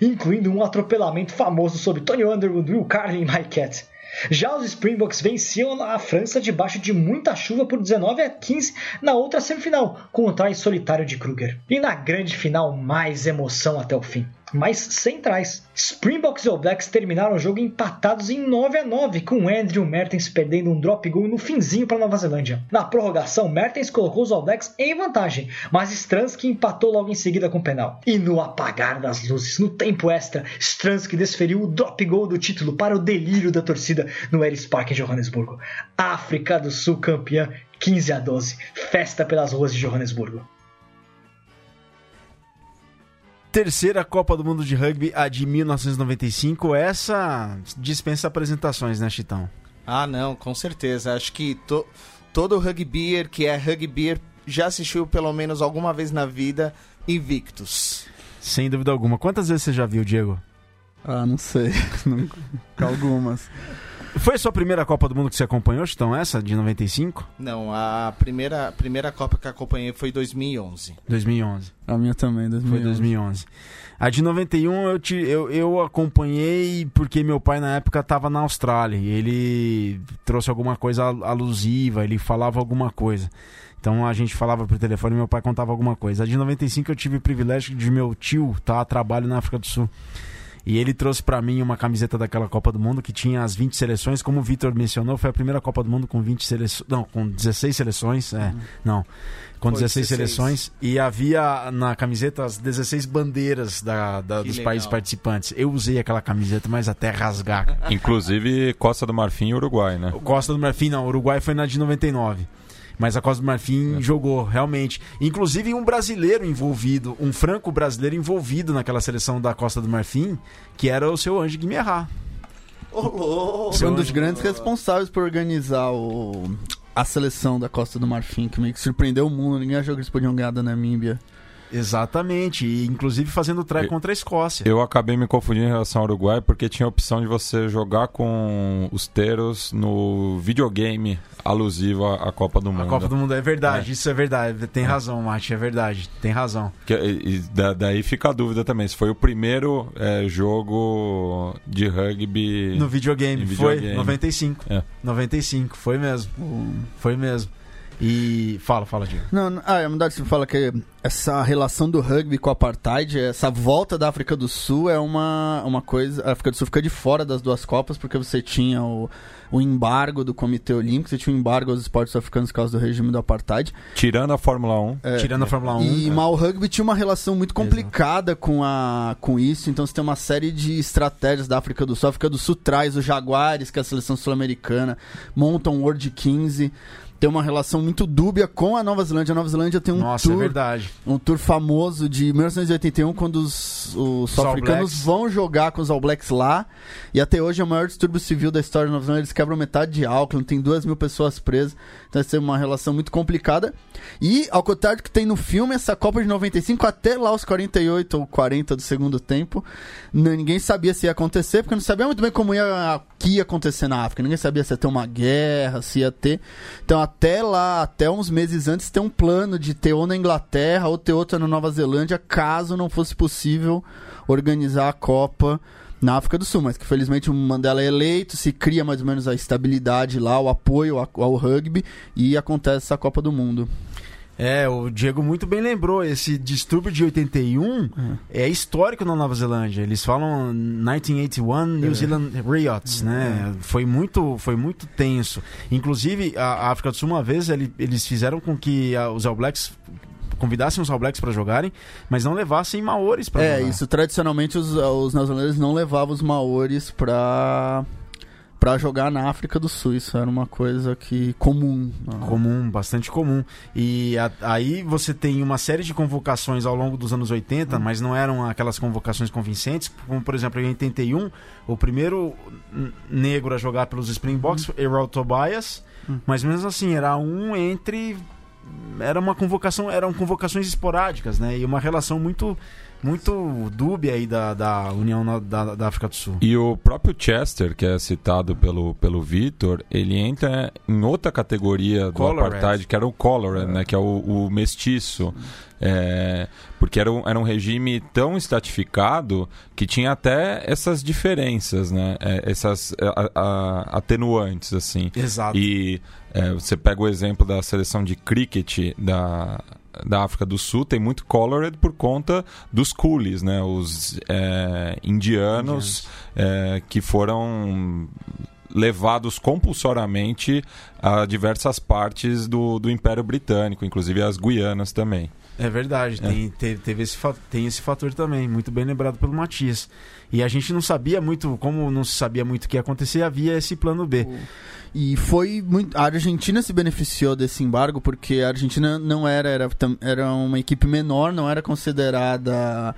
incluindo um atropelamento famoso sobre Tony Underwood, Will Carlin e Mike Cat. Já os Springboks venciam a França debaixo de muita chuva por 19 a 15 na outra semifinal, com o trai solitário de Kruger. E na grande final, mais emoção até o fim mas centrais. Springboks e All Blacks terminaram o jogo empatados em 9 a 9 com Andrew Mertens perdendo um drop goal no finzinho para Nova Zelândia. Na prorrogação, Mertens colocou os All Blacks em vantagem, mas Stransky empatou logo em seguida com penal. E no apagar das luzes, no tempo extra, Stransky desferiu o drop goal do título para o delírio da torcida no Ellis Park em Johannesburgo. África do Sul campeã 15 a 12. Festa pelas ruas de Johannesburgo terceira Copa do Mundo de Rugby, a de 1995. Essa dispensa apresentações, né, Chitão? Ah, não, com certeza. Acho que to, todo rugbyer que é rugbyer já assistiu pelo menos alguma vez na vida Invictus. Sem dúvida alguma. Quantas vezes você já viu, Diego? Ah, não sei. [LAUGHS] Algumas. Foi a sua primeira Copa do Mundo que você acompanhou, Chitão, essa, de 95? Não, a primeira, primeira Copa que acompanhei foi 2011. 2011. A minha também, 2011. Foi 2011. A de 91 eu, te, eu, eu acompanhei porque meu pai na época estava na Austrália e ele trouxe alguma coisa alusiva, ele falava alguma coisa. Então a gente falava por telefone e meu pai contava alguma coisa. A de 95 eu tive o privilégio de meu tio estar tá a trabalho na África do Sul. E ele trouxe pra mim uma camiseta daquela Copa do Mundo que tinha as 20 seleções, como o Vitor mencionou, foi a primeira Copa do Mundo com 20 seleções, não, com 16 seleções, é, não, com Foi 16, 16. seleções e havia na camiseta as 16 bandeiras da, da- dos legal. países participantes. Eu usei aquela camiseta, mas até rasgar. Inclusive Costa do Marfim e Uruguai, né? O Costa do Marfim não, o Uruguai foi na de 99. Mas a Costa do Marfim jogou, realmente. Inclusive um brasileiro envolvido, um franco brasileiro envolvido naquela seleção da Costa do Marfim, que era o seu Anjo Guimerá. Ô, louco. Foi um dos grandes responsáveis por organizar o... a seleção da Costa do Marfim, que meio que surpreendeu o mundo. Ninguém achou que eles podiam ganhar da Namíbia. Exatamente, e inclusive fazendo try contra a Escócia. Eu acabei me confundindo em relação ao Uruguai porque tinha a opção de você jogar com os teros no videogame alusivo à Copa do A Mundo. Copa do Mundo é verdade, É. isso é verdade. Tem razão, Mate, é verdade. Tem razão. Que- e- da- daí fica a dúvida também, se foi o primeiro é, jogo de rugby. No videogame, Em foi videogame. 95. É. 95, foi mesmo. Foi mesmo. E fala, fala, Diego. Não, não- ah, é verdade, você fala que essa relação do rugby com o apartheid, essa volta da África do Sul é uma, uma coisa. A África do Sul fica de fora das duas Copas porque você tinha o, o embargo do Comitê Olímpico, você tinha o embargo aos esportes africanos por causa do regime do apartheid. Tirando a Fórmula 1. É, Tirando a Fórmula 1. E é. mas o rugby tinha uma relação muito complicada com, a, com isso, então você tem uma série de estratégias da África do Sul. A África do Sul traz os Jaguares, que é a seleção sul-americana, montam o World 15. Tem uma relação muito dúbia com a Nova Zelândia. A Nova Zelândia tem um Nossa, é tour verdade. um tour famoso de 1981, quando os, os sul-africanos Blacks. vão jogar com os All Blacks lá. E até hoje é o maior distúrbio civil da história da Nova Zelândia. Eles quebram metade de Auckland, tem duas mil pessoas presas. Então vai ser uma relação muito complicada. E, ao contrário do que tem no filme, essa Copa de 95, até lá os 48 ou 40 do segundo tempo, n- ninguém sabia se ia acontecer, porque não sabia muito bem como ia, que ia acontecer na África. Ninguém sabia se ia ter uma guerra, se ia ter. Então, até lá, até uns meses antes, tem um plano de ter ou na Inglaterra ou ter outra na Nova Zelândia, caso não fosse possível organizar a Copa na África do Sul. Mas que felizmente o Mandela é eleito, se cria mais ou menos a estabilidade lá, o apoio ao, ao rugby e acontece essa Copa do Mundo. É, o Diego muito bem lembrou. Esse distúrbio de 81 é histórico na Nova Zelândia. Eles falam 1981 New Zealand Riots, né? Foi muito, foi muito tenso. Inclusive, a a África do Sul, uma vez, ele- eles fizeram com que ah, os All Blacks convidassem os All Blacks para jogarem, mas não levassem maores para É, jogar. isso tradicionalmente os, os neozelandeses não levavam os maores pra, pra jogar na África do Sul. Isso era uma coisa que comum. Comum, bastante comum. E a- aí você tem uma série de convocações ao longo dos anos 80, mas não eram aquelas convocações convincentes, como por exemplo em 81, o primeiro negro a jogar pelos Springboks foi Errol Tobias, mas mesmo assim era um entre era uma convocação, eram convocações esporádicas, né? E uma relação muito muito dúbia aí da, da União da, da África do Sul. E o próprio Chester, que é citado pelo, pelo Vitor, ele entra em outra categoria do Colored. apartheid, que era o colored, né? Que é o, o mestiço. É, porque era um, era um regime tão estratificado que tinha até essas diferenças, né? É, essas a- a- atenuantes, assim. Exato. E é, você pega o exemplo da seleção de cricket da, da África do Sul, tem muito colored por conta dos coolies, né? Os é, indianos é, que foram levados compulsoriamente a diversas partes do, do Império Britânico, inclusive as Guianas também. É verdade, Tem, teve, teve esse, tem esse fator também, muito bem lembrado pelo Matias. E a gente não sabia muito, como não se sabia muito o que ia acontecer, havia esse plano B. E foi muito. A Argentina se beneficiou desse embargo porque a Argentina não era, era, era uma equipe menor, não era considerada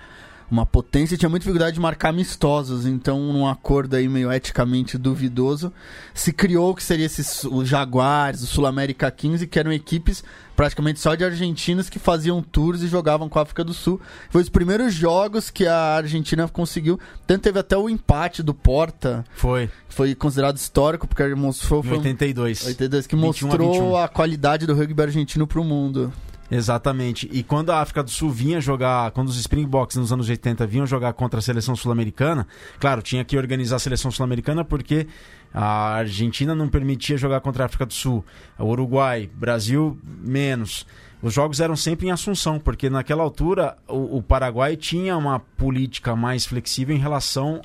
uma potência tinha muita dificuldade de marcar amistosos. Então, num acordo aí meio eticamente duvidoso, se criou o que seria esses, os Jaguares, o Sul-América 15, que eram equipes praticamente só de argentinos que faziam tours e jogavam com a África do Sul. Foi os primeiros jogos que a Argentina conseguiu. Tanto teve até o empate do Porta, Foi, foi considerado histórico, porque ele mostrou foi um- 82. 82, que 21 a mostrou 21. a qualidade do rugby argentino pro mundo. Exatamente. E quando a África do Sul vinha jogar, quando os Springboks nos anos 80 vinham jogar contra a seleção sul-americana, claro, tinha que organizar a seleção sul-americana porque a Argentina não permitia jogar contra a África do Sul, o Uruguai, Brasil menos. Os jogos eram sempre em Assunção, porque naquela altura o, o Paraguai tinha uma política mais flexível em relação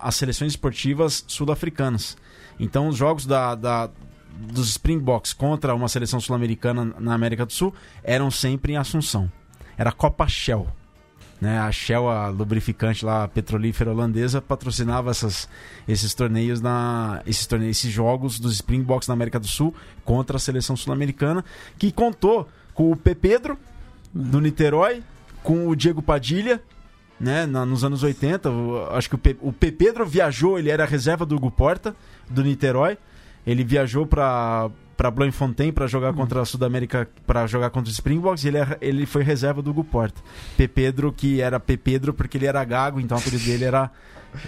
às seleções esportivas sul-africanas. Então os jogos da, da, dos Springboks contra uma seleção sul-americana na América do Sul eram sempre em Assunção. Era Copa Shell. Né? A Shell, a lubrificante lá, petrolífera holandesa, patrocinava essas, esses torneios na esses torneios, esses jogos dos Springboks na América do Sul contra a seleção sul-americana, que contou com o P. Pedro do Niterói, com o Diego Padilha, né, na, nos anos 80, o, acho que o P, o. Pedro viajou, ele era reserva do Hugo Porta, do Niterói. Ele viajou para para Bloemfontein para jogar uhum. contra a Sudamérica, para jogar contra o Springboks, e ele, é, ele foi reserva do Hugo Porta. P. Pedro, que era P. Pedro porque ele era gago, então o apelido dele era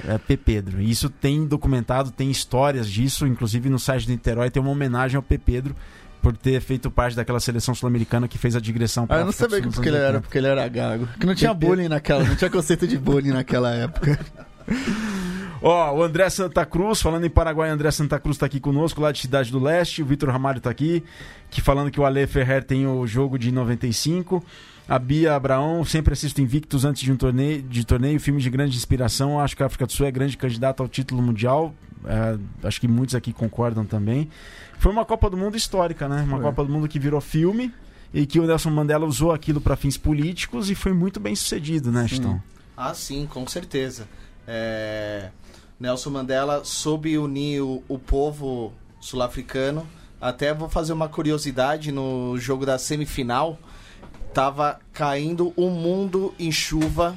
é, P. Pedro. E isso tem documentado, tem histórias disso, inclusive no site do Niterói tem uma homenagem ao P. Pedro por ter feito parte daquela seleção sul-americana que fez a digressão para ah, eu não sabia que porque ele era, porque ele era gago. Que não tinha bullying naquela, não tinha conceito de bullying naquela época. [LAUGHS] Ó, o André Santa Cruz, falando em Paraguai, André Santa Cruz tá aqui conosco, lá de Cidade do Leste. O Vitor Ramalho tá aqui, que falando que o Ale Ferrer tem o jogo de 95. A Bia Abraão sempre assisto Invictus antes de um torneio, de torneio, filme de grande inspiração. Acho que a África do Sul é grande candidata ao título mundial. É, acho que muitos aqui concordam também. Foi uma Copa do Mundo histórica, né? Uma foi. Copa do Mundo que virou filme e que o Nelson Mandela usou aquilo para fins políticos e foi muito bem sucedido, né, Stone? Ah, sim, com certeza. É... Nelson Mandela soube unir o, o povo sul-africano. Até vou fazer uma curiosidade no jogo da semifinal. Tava caindo o um mundo em chuva.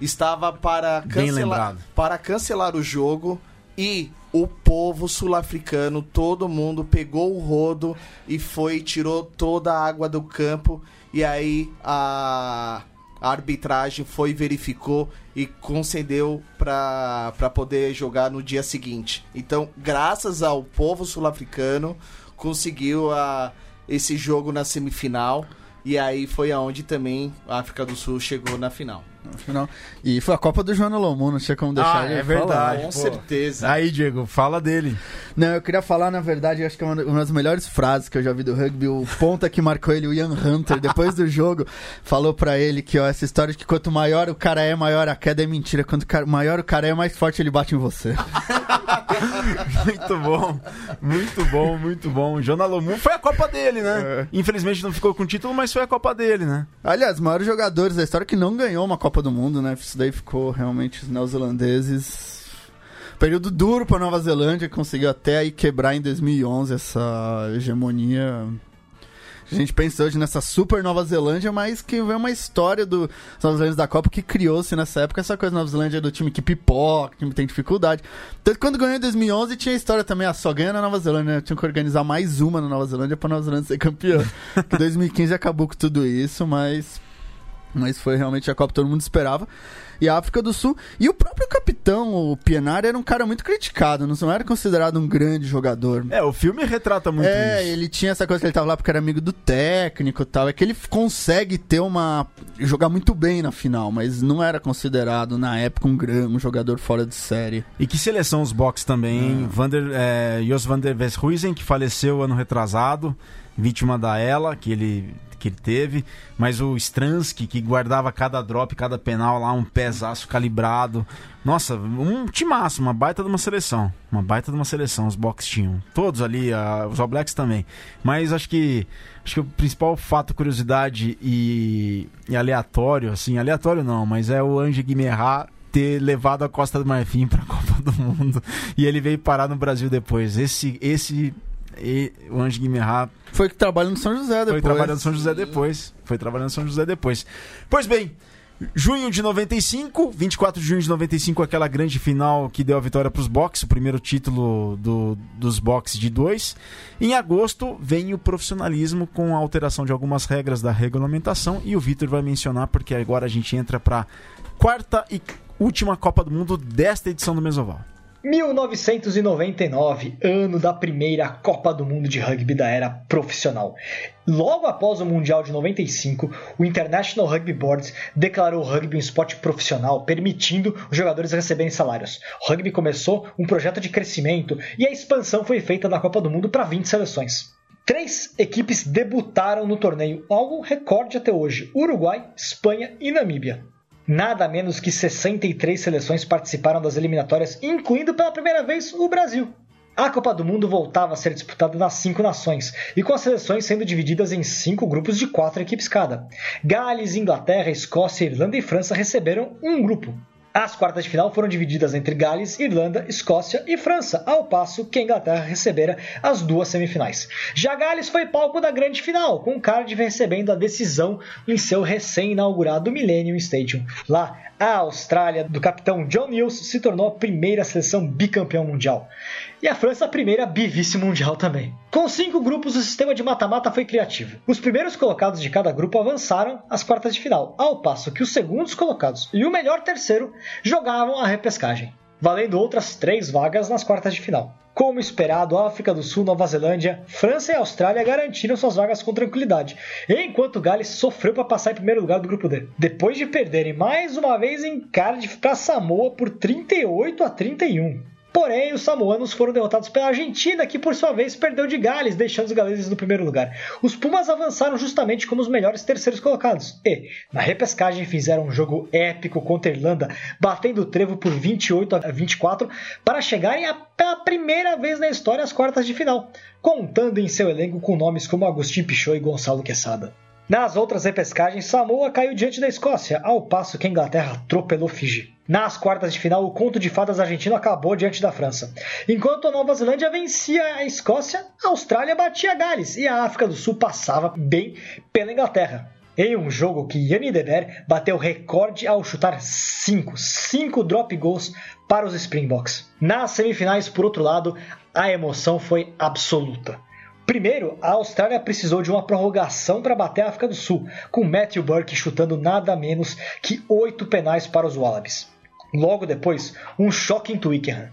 Estava para cancelar, para cancelar o jogo e o povo sul-africano, todo mundo pegou o rodo e foi tirou toda a água do campo e aí a a arbitragem foi, verificou e concedeu para poder jogar no dia seguinte. Então, graças ao povo sul-africano, conseguiu a, esse jogo na semifinal. E aí foi aonde também a África do Sul chegou na final. Final. E foi a Copa do João Lomu, não tinha como deixar ah, de é verdade, falar. Com pô. certeza. Aí, Diego, fala dele. Não, eu queria falar, na verdade, acho que é uma das melhores frases que eu já vi do rugby. O ponta que marcou ele, o Ian Hunter, depois do [LAUGHS] jogo, falou para ele que ó, essa história de que quanto maior o cara é, maior a queda é mentira. Quanto maior o cara é, mais forte ele bate em você. [LAUGHS] muito bom, muito bom, muito bom. Jona Lomu foi a Copa dele, né? É. Infelizmente não ficou com o título, mas foi a Copa dele, né? Aliás, maiores jogadores da história que não ganhou uma Copa do Mundo, né? Isso daí ficou realmente os neozelandeses. Período duro para Nova Zelândia, conseguiu até aí quebrar em 2011 essa hegemonia a gente pensa hoje nessa super Nova Zelândia, mas que vem uma história do Nova Zelândia da Copa que criou-se nessa época essa coisa Nova Zelândia do time que pipoca, que tem dificuldade. Tanto quando ganhou em 2011 tinha a história também, ah, só ganha na Nova Zelândia, né? tinha que organizar mais uma na Nova Zelândia para Nova Zelândia ser campeã. [LAUGHS] que 2015 acabou com tudo isso, mas mas foi realmente a Copa que todo mundo esperava e a África do Sul. E o próprio capitão, o Pienaar, era um cara muito criticado, não era considerado um grande jogador. É, o filme retrata muito é, isso. É, ele tinha essa coisa que ele tava lá porque era amigo do técnico e tal. É que ele consegue ter uma. jogar muito bem na final, mas não era considerado na época um, grande, um jogador fora de série. E que seleção os box também, ah. Vander, é, Jos van der Westhuizen, que faleceu ano retrasado, vítima da ela, que ele que ele teve, mas o Stransky, que guardava cada drop, cada penal lá, um pesaço calibrado. Nossa, um timaço, uma baita de uma seleção. Uma baita de uma seleção, os box tinham. Todos ali, uh, os All Blacks também. Mas acho que acho que o principal fato, curiosidade e, e aleatório, assim, aleatório não, mas é o Ange Guimerá ter levado a Costa do Marfim para a [LAUGHS] Copa do Mundo e ele veio parar no Brasil depois. Esse esse e o Ange Guimerá foi trabalhando no São José depois. Foi trabalhando no São José depois. Foi trabalhando no São José depois. Pois bem, junho de 95, 24 de junho de 95, aquela grande final que deu a vitória para os boxes, o primeiro título do, dos boxes de dois. Em agosto vem o profissionalismo com a alteração de algumas regras da regulamentação e o Vitor vai mencionar porque agora a gente entra para quarta e última Copa do Mundo desta edição do Mesoval. 1999, ano da primeira Copa do Mundo de Rugby da era profissional. Logo após o Mundial de 95, o International Rugby Board declarou o rugby um esporte profissional, permitindo os jogadores receberem salários. O rugby começou um projeto de crescimento e a expansão foi feita na Copa do Mundo para 20 seleções. Três equipes debutaram no torneio, algo recorde até hoje: Uruguai, Espanha e Namíbia. Nada menos que 63 seleções participaram das eliminatórias, incluindo pela primeira vez o Brasil. A Copa do Mundo voltava a ser disputada nas cinco nações, e com as seleções sendo divididas em cinco grupos de quatro equipes cada. Gales, Inglaterra, Escócia, Irlanda e França receberam um grupo. As quartas de final foram divididas entre Gales, Irlanda, Escócia e França, ao passo que a Inglaterra recebera as duas semifinais. Já Gales foi palco da grande final, com Cardiff recebendo a decisão em seu recém-inaugurado Millennium Stadium. Lá, a Austrália, do capitão John News, se tornou a primeira seleção bicampeão mundial. E a França, a primeira bivice mundial também. Com cinco grupos, o sistema de mata-mata foi criativo. Os primeiros colocados de cada grupo avançaram às quartas de final, ao passo que os segundos colocados e o melhor terceiro jogavam a repescagem, valendo outras três vagas nas quartas de final. Como esperado, África do Sul, Nova Zelândia, França e Austrália garantiram suas vagas com tranquilidade, enquanto Gales sofreu para passar em primeiro lugar do grupo D. Depois de perderem mais uma vez em Cardiff para Samoa por 38 a 31. Porém, os samoanos foram derrotados pela Argentina, que por sua vez perdeu de Gales, deixando os galeses no primeiro lugar. Os Pumas avançaram justamente como os melhores terceiros colocados e, na repescagem, fizeram um jogo épico contra a Irlanda, batendo o trevo por 28 a 24 para chegarem pela primeira vez na história às quartas de final, contando em seu elenco com nomes como Agostinho Pichot e Gonçalo Quesada. Nas outras repescagens, Samoa caiu diante da Escócia, ao passo que a Inglaterra atropelou Fiji. Nas quartas de final, o conto de fadas argentino acabou diante da França. Enquanto a Nova Zelândia vencia a Escócia, a Austrália batia Gales e a África do Sul passava bem pela Inglaterra. Em um jogo que Yanni Deber bateu recorde ao chutar 5, 5 drop goals para os Springboks. Nas semifinais, por outro lado, a emoção foi absoluta. Primeiro, a Austrália precisou de uma prorrogação para bater a África do Sul, com Matthew Burke chutando nada menos que oito penais para os Wallabies. Logo depois, um choque em Twickenham.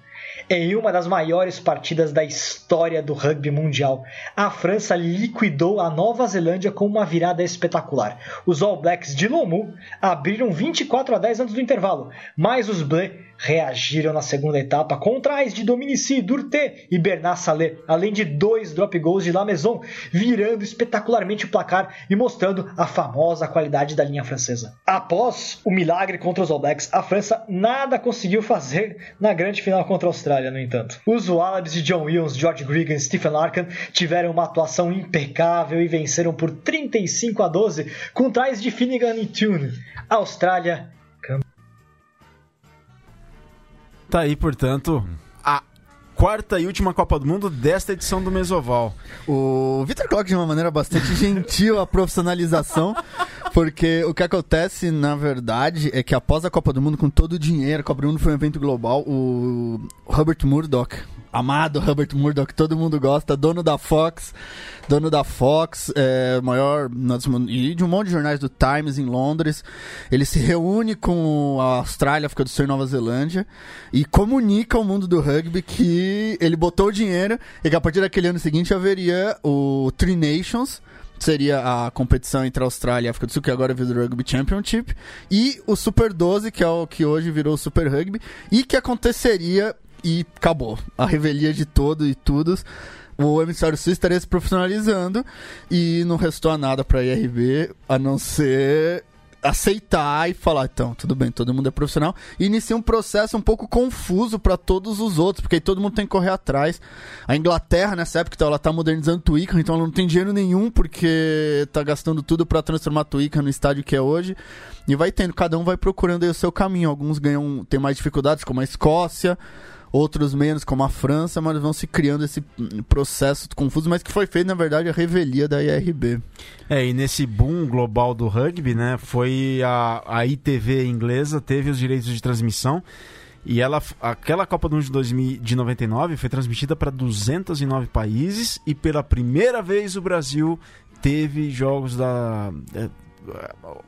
Em uma das maiores partidas da história do rugby mundial, a França liquidou a Nova Zelândia com uma virada espetacular. Os All Blacks de Lomu abriram 24 a 10 antes do intervalo, mas os Bleus reagiram na segunda etapa com trás de Dominici, Durté e Bernard Salé, além de dois drop goals de La Maison, virando espetacularmente o placar e mostrando a famosa qualidade da linha francesa. Após o milagre contra os All Blacks, a França nada conseguiu fazer na grande final contra Austrália, no entanto. Os Wallabies de John Williams, George Gregan e Stephen Larkin tiveram uma atuação impecável e venceram por 35 a 12 com trás de Finnegan e Tune. Austrália Tá aí, portanto, quarta e última Copa do Mundo desta edição do Mesoval. O Vitor coloca de uma maneira bastante gentil a profissionalização, porque o que acontece, na verdade, é que após a Copa do Mundo, com todo o dinheiro, a Copa do Mundo foi um evento global, o Robert Murdoch, amado Robert Murdoch, todo mundo gosta, dono da Fox, dono da Fox, é, maior e de um monte de jornais do Times em Londres. Ele se reúne com a Austrália, África do Sul e Nova Zelândia e comunica ao mundo do rugby que ele botou o dinheiro e que a partir daquele ano seguinte haveria o Three Nations seria a competição entre a Austrália e a África do Sul, que agora virou o Rugby Championship, e o Super 12, que é o que hoje virou o Super Rugby, e que aconteceria e acabou. A revelia de todo e tudo. O emissário sul estaria se profissionalizando e não restou nada para a IRB a não ser aceitar e falar, então, tudo bem, todo mundo é profissional. E inicia um processo um pouco confuso para todos os outros, porque aí todo mundo tem que correr atrás. A Inglaterra, nessa época, então, ela tá modernizando o Twickenham, então ela não tem dinheiro nenhum, porque tá gastando tudo para transformar Twickenham no estádio que é hoje. E vai tendo, cada um vai procurando aí o seu caminho. Alguns ganham, tem mais dificuldades, como a Escócia outros menos, como a França, mas vão se criando esse processo confuso, mas que foi feito, na verdade, a revelia da IRB. É, e nesse boom global do rugby, né, foi a, a ITV inglesa, teve os direitos de transmissão, e ela, aquela Copa do Mundo de, 2000, de 99 foi transmitida para 209 países, e pela primeira vez o Brasil teve jogos da... É,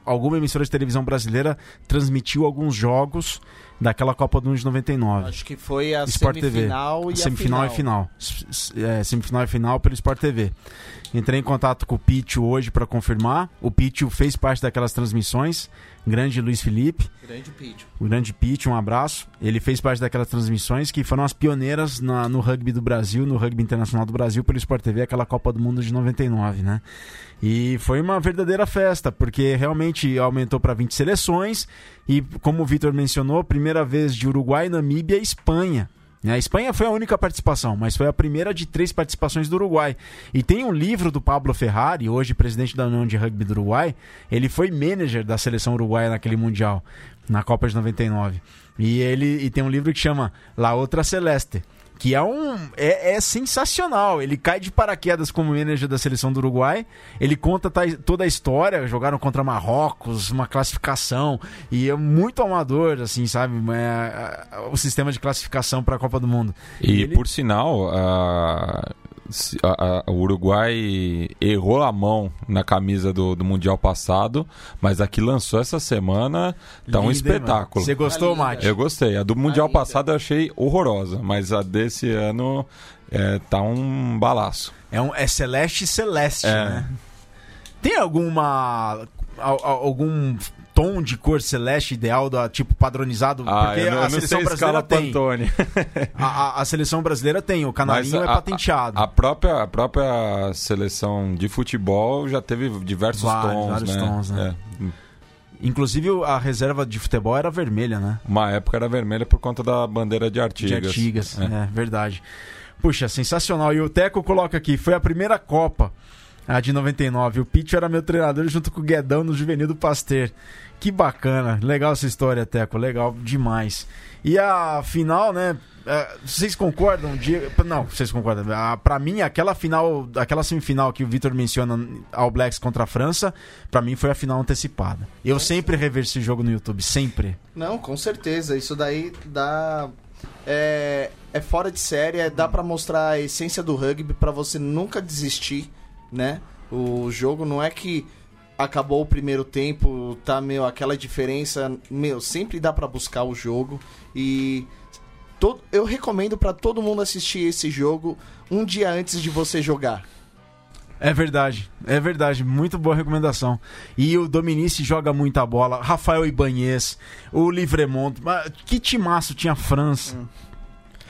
alguma emissora de televisão brasileira transmitiu alguns jogos daquela Copa do Mundo de 99. Acho que foi a Sport TV. semifinal e semifinal a e final. S- s- é, semifinal e final pelo Sport TV. Entrei em contato com o Pitio hoje para confirmar. O Pitio fez parte daquelas transmissões. Grande Luiz Felipe, Grande pitch. o grande Pitio, um abraço. Ele fez parte daquelas transmissões que foram as pioneiras na- no rugby do Brasil, no rugby internacional do Brasil pelo Sport TV, aquela Copa do Mundo de 99, né? E foi uma verdadeira festa, porque realmente aumentou para 20 seleções e, como o Vitor mencionou, primeira vez de Uruguai, Namíbia e Espanha. Né? A Espanha foi a única participação, mas foi a primeira de três participações do Uruguai. E tem um livro do Pablo Ferrari, hoje presidente da União de Rugby do Uruguai. Ele foi manager da seleção uruguaia naquele Mundial, na Copa de 99. E ele e tem um livro que chama La Outra Celeste. Que é um. É, é sensacional. Ele cai de paraquedas como manager da seleção do Uruguai. Ele conta ta- toda a história. Jogaram contra Marrocos, uma classificação. E é muito amador, assim, sabe? É, é, o sistema de classificação para a Copa do Mundo. E ele- por sinal, a- a- a- o Uruguai errou a mão na camisa do, do Mundial passado, mas a que lançou essa semana tá um espetáculo. mano? Você gostou, Tá. Mate? Eu gostei. A do Mundial linda. passado eu achei horrorosa, mas a desse ano é, tá um balaço. É, um, é Celeste e Celeste, É. né? Tem alguma. al- al- algum tom de cor celeste ideal, da, tipo padronizado? Ah, Porque não, a seleção brasileira tem. A, a- a seleção brasileira tem, o Mas canarinho é a- patenteado. A, a própria, a própria seleção de futebol já teve diversos Vários, tons, vários né? tons, né? É. Inclusive a reserva de futebol era vermelha, né? Uma época era vermelha por conta da bandeira de Artigas. De Artigas, É. é. verdade. Puxa, sensacional. E o Teco coloca aqui, foi a primeira Copa, a de 99. O Pitch era meu treinador junto com o Guedão no Juvenil do Pasteur. Que bacana. Legal essa história, Teco. Legal demais. E a final, né? é, Vocês concordam? Não, vocês concordam. Ah, Pra mim, aquela final, aquela semifinal que o Vitor menciona, All Blacks contra a França, pra mim foi a final antecipada. Eu sempre rever esse jogo no YouTube, sempre. Não, com certeza. Isso daí dá. É, é fora de série, é, dá pra mostrar a essência do rugby pra você nunca desistir, né? O jogo não é que acabou o primeiro tempo, tá, meu, aquela diferença. Meu, sempre dá pra buscar o jogo e. to- eu recomendo pra todo mundo assistir esse jogo um dia antes de você jogar. É verdade, é verdade, muito boa recomendação. E o Dominici joga muita bola, Rafael Ibanez, o Livremont, que timaço tinha a França.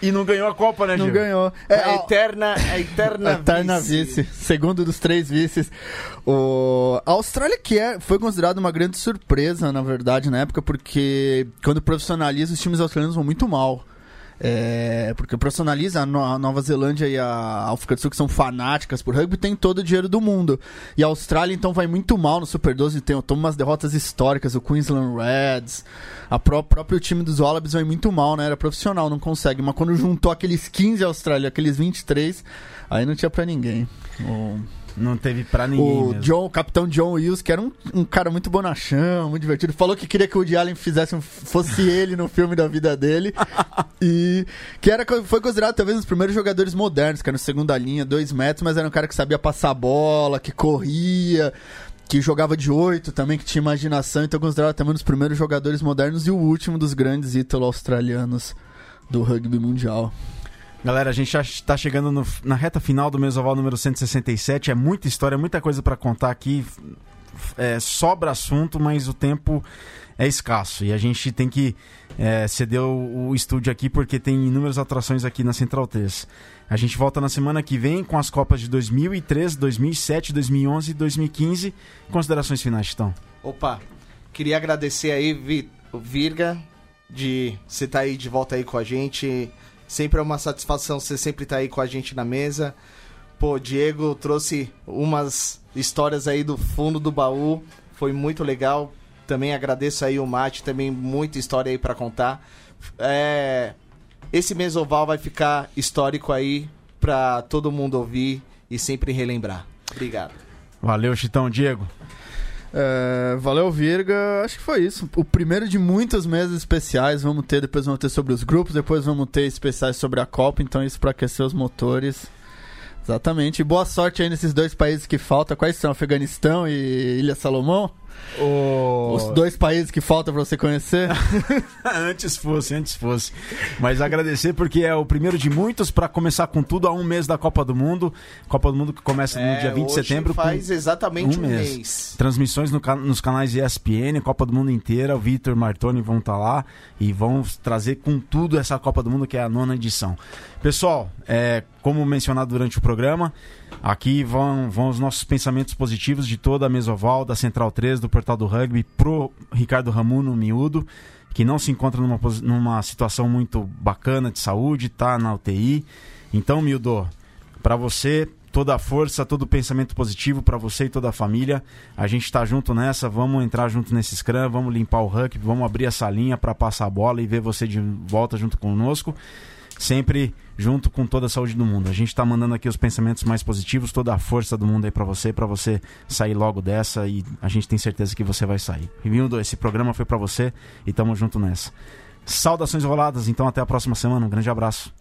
E não ganhou a Copa, né, Não Diego? ganhou. É, a [LAUGHS] eterna, a eterna, a eterna vice. segundo dos três vices. O... A Austrália que é, foi considerada uma grande surpresa, na verdade, na época, porque quando profissionaliza, os times australianos vão muito mal. É, porque profissionaliza a, No- a Nova Zelândia e a África do Sul, que são fanáticas por rugby, tem todo o dinheiro do mundo. E a Austrália, então, vai muito mal no Super 12, tem, toma umas derrotas históricas, o Queensland Reds, a pró próprio time dos Wallabies vai muito mal, né? Era profissional, não consegue. Mas quando juntou aqueles 15 Austrália, aqueles 23, aí não tinha pra ninguém. O, Não teve pra ninguém o mesmo. John, o capitão John Wills, que era um, um cara muito bonachão, muito divertido, falou que queria que o Woody Allen fizesse um, fosse [LAUGHS] ele no filme da vida dele. e que era, foi considerado talvez um dos primeiros jogadores modernos, que era no segunda linha, dois metros, mas era um cara que sabia passar bola, que corria, que jogava de oito também, que tinha imaginação, então considerado também um dos primeiros jogadores modernos e o último dos grandes ítalo-australianos do rugby mundial. Galera, a gente já está chegando no- na reta final do Mesoval número 167. É muita história, muita coisa pra contar aqui. É, sobra assunto, mas o tempo é escasso. E a gente tem que é, ceder o, o estúdio aqui porque tem inúmeras atrações aqui na Central 3. A gente volta na semana que vem com as Copas de 2003, 2007, 2011 e 2015. Considerações finais, Titão. Opa, queria agradecer aí, Virga, de você estar aí de volta aí com a gente. Sempre é uma satisfação você sempre estar aí com a gente na mesa. Pô, Diego trouxe umas histórias aí do fundo do baú. Foi muito legal. Também agradeço aí o Mate, também muita história aí pra contar. É, esse mesoval vai ficar histórico aí pra todo mundo ouvir e sempre relembrar. Obrigado. Valeu, Chitão. Diego. É, valeu, Virga. Acho que foi isso. O primeiro de muitos meses especiais. Vamos ter, depois vamos ter sobre os grupos, depois vamos ter especiais sobre a Copa. Então, isso para aquecer os motores. Exatamente. E boa sorte aí nesses dois países que faltam. Quais são? Afeganistão e Ilha Salomão? O... Os dois países que faltam pra você conhecer. [LAUGHS] antes fosse, antes fosse. Mas agradecer porque é o primeiro de muitos para começar com tudo a um mês da Copa do Mundo. Copa do Mundo que começa no É, dia 20 de setembro. com faz exatamente um um mês. mês. Transmissões no nos canais ESPN, Copa do Mundo inteira. O Vitor e o Martoni vão estar lá e vão trazer com tudo essa Copa do Mundo que é a nona edição. Pessoal, é, como mencionado durante o programa, aqui vão, vão os nossos pensamentos positivos de toda a Mesoval, da Central 3, do Portal do Rugby, pro Ricardo Ramuno Miúdo, que não se encontra numa, numa situação muito bacana de saúde, tá na UTI. Então, Miúdo, para você, toda a força, todo o pensamento positivo para você e toda a família. A gente tá junto nessa, vamos entrar junto nesse scrum, vamos limpar o rugby, vamos abrir essa linha para passar a bola e ver você de volta junto conosco sempre junto com toda a saúde do mundo. A gente está mandando aqui os pensamentos mais positivos, toda a força do mundo aí para você, para você sair logo dessa e a gente tem certeza que você vai sair. Rimildo, esse programa foi para você e tamo junto nessa. Saudações roladas, então até a próxima semana. Um grande abraço.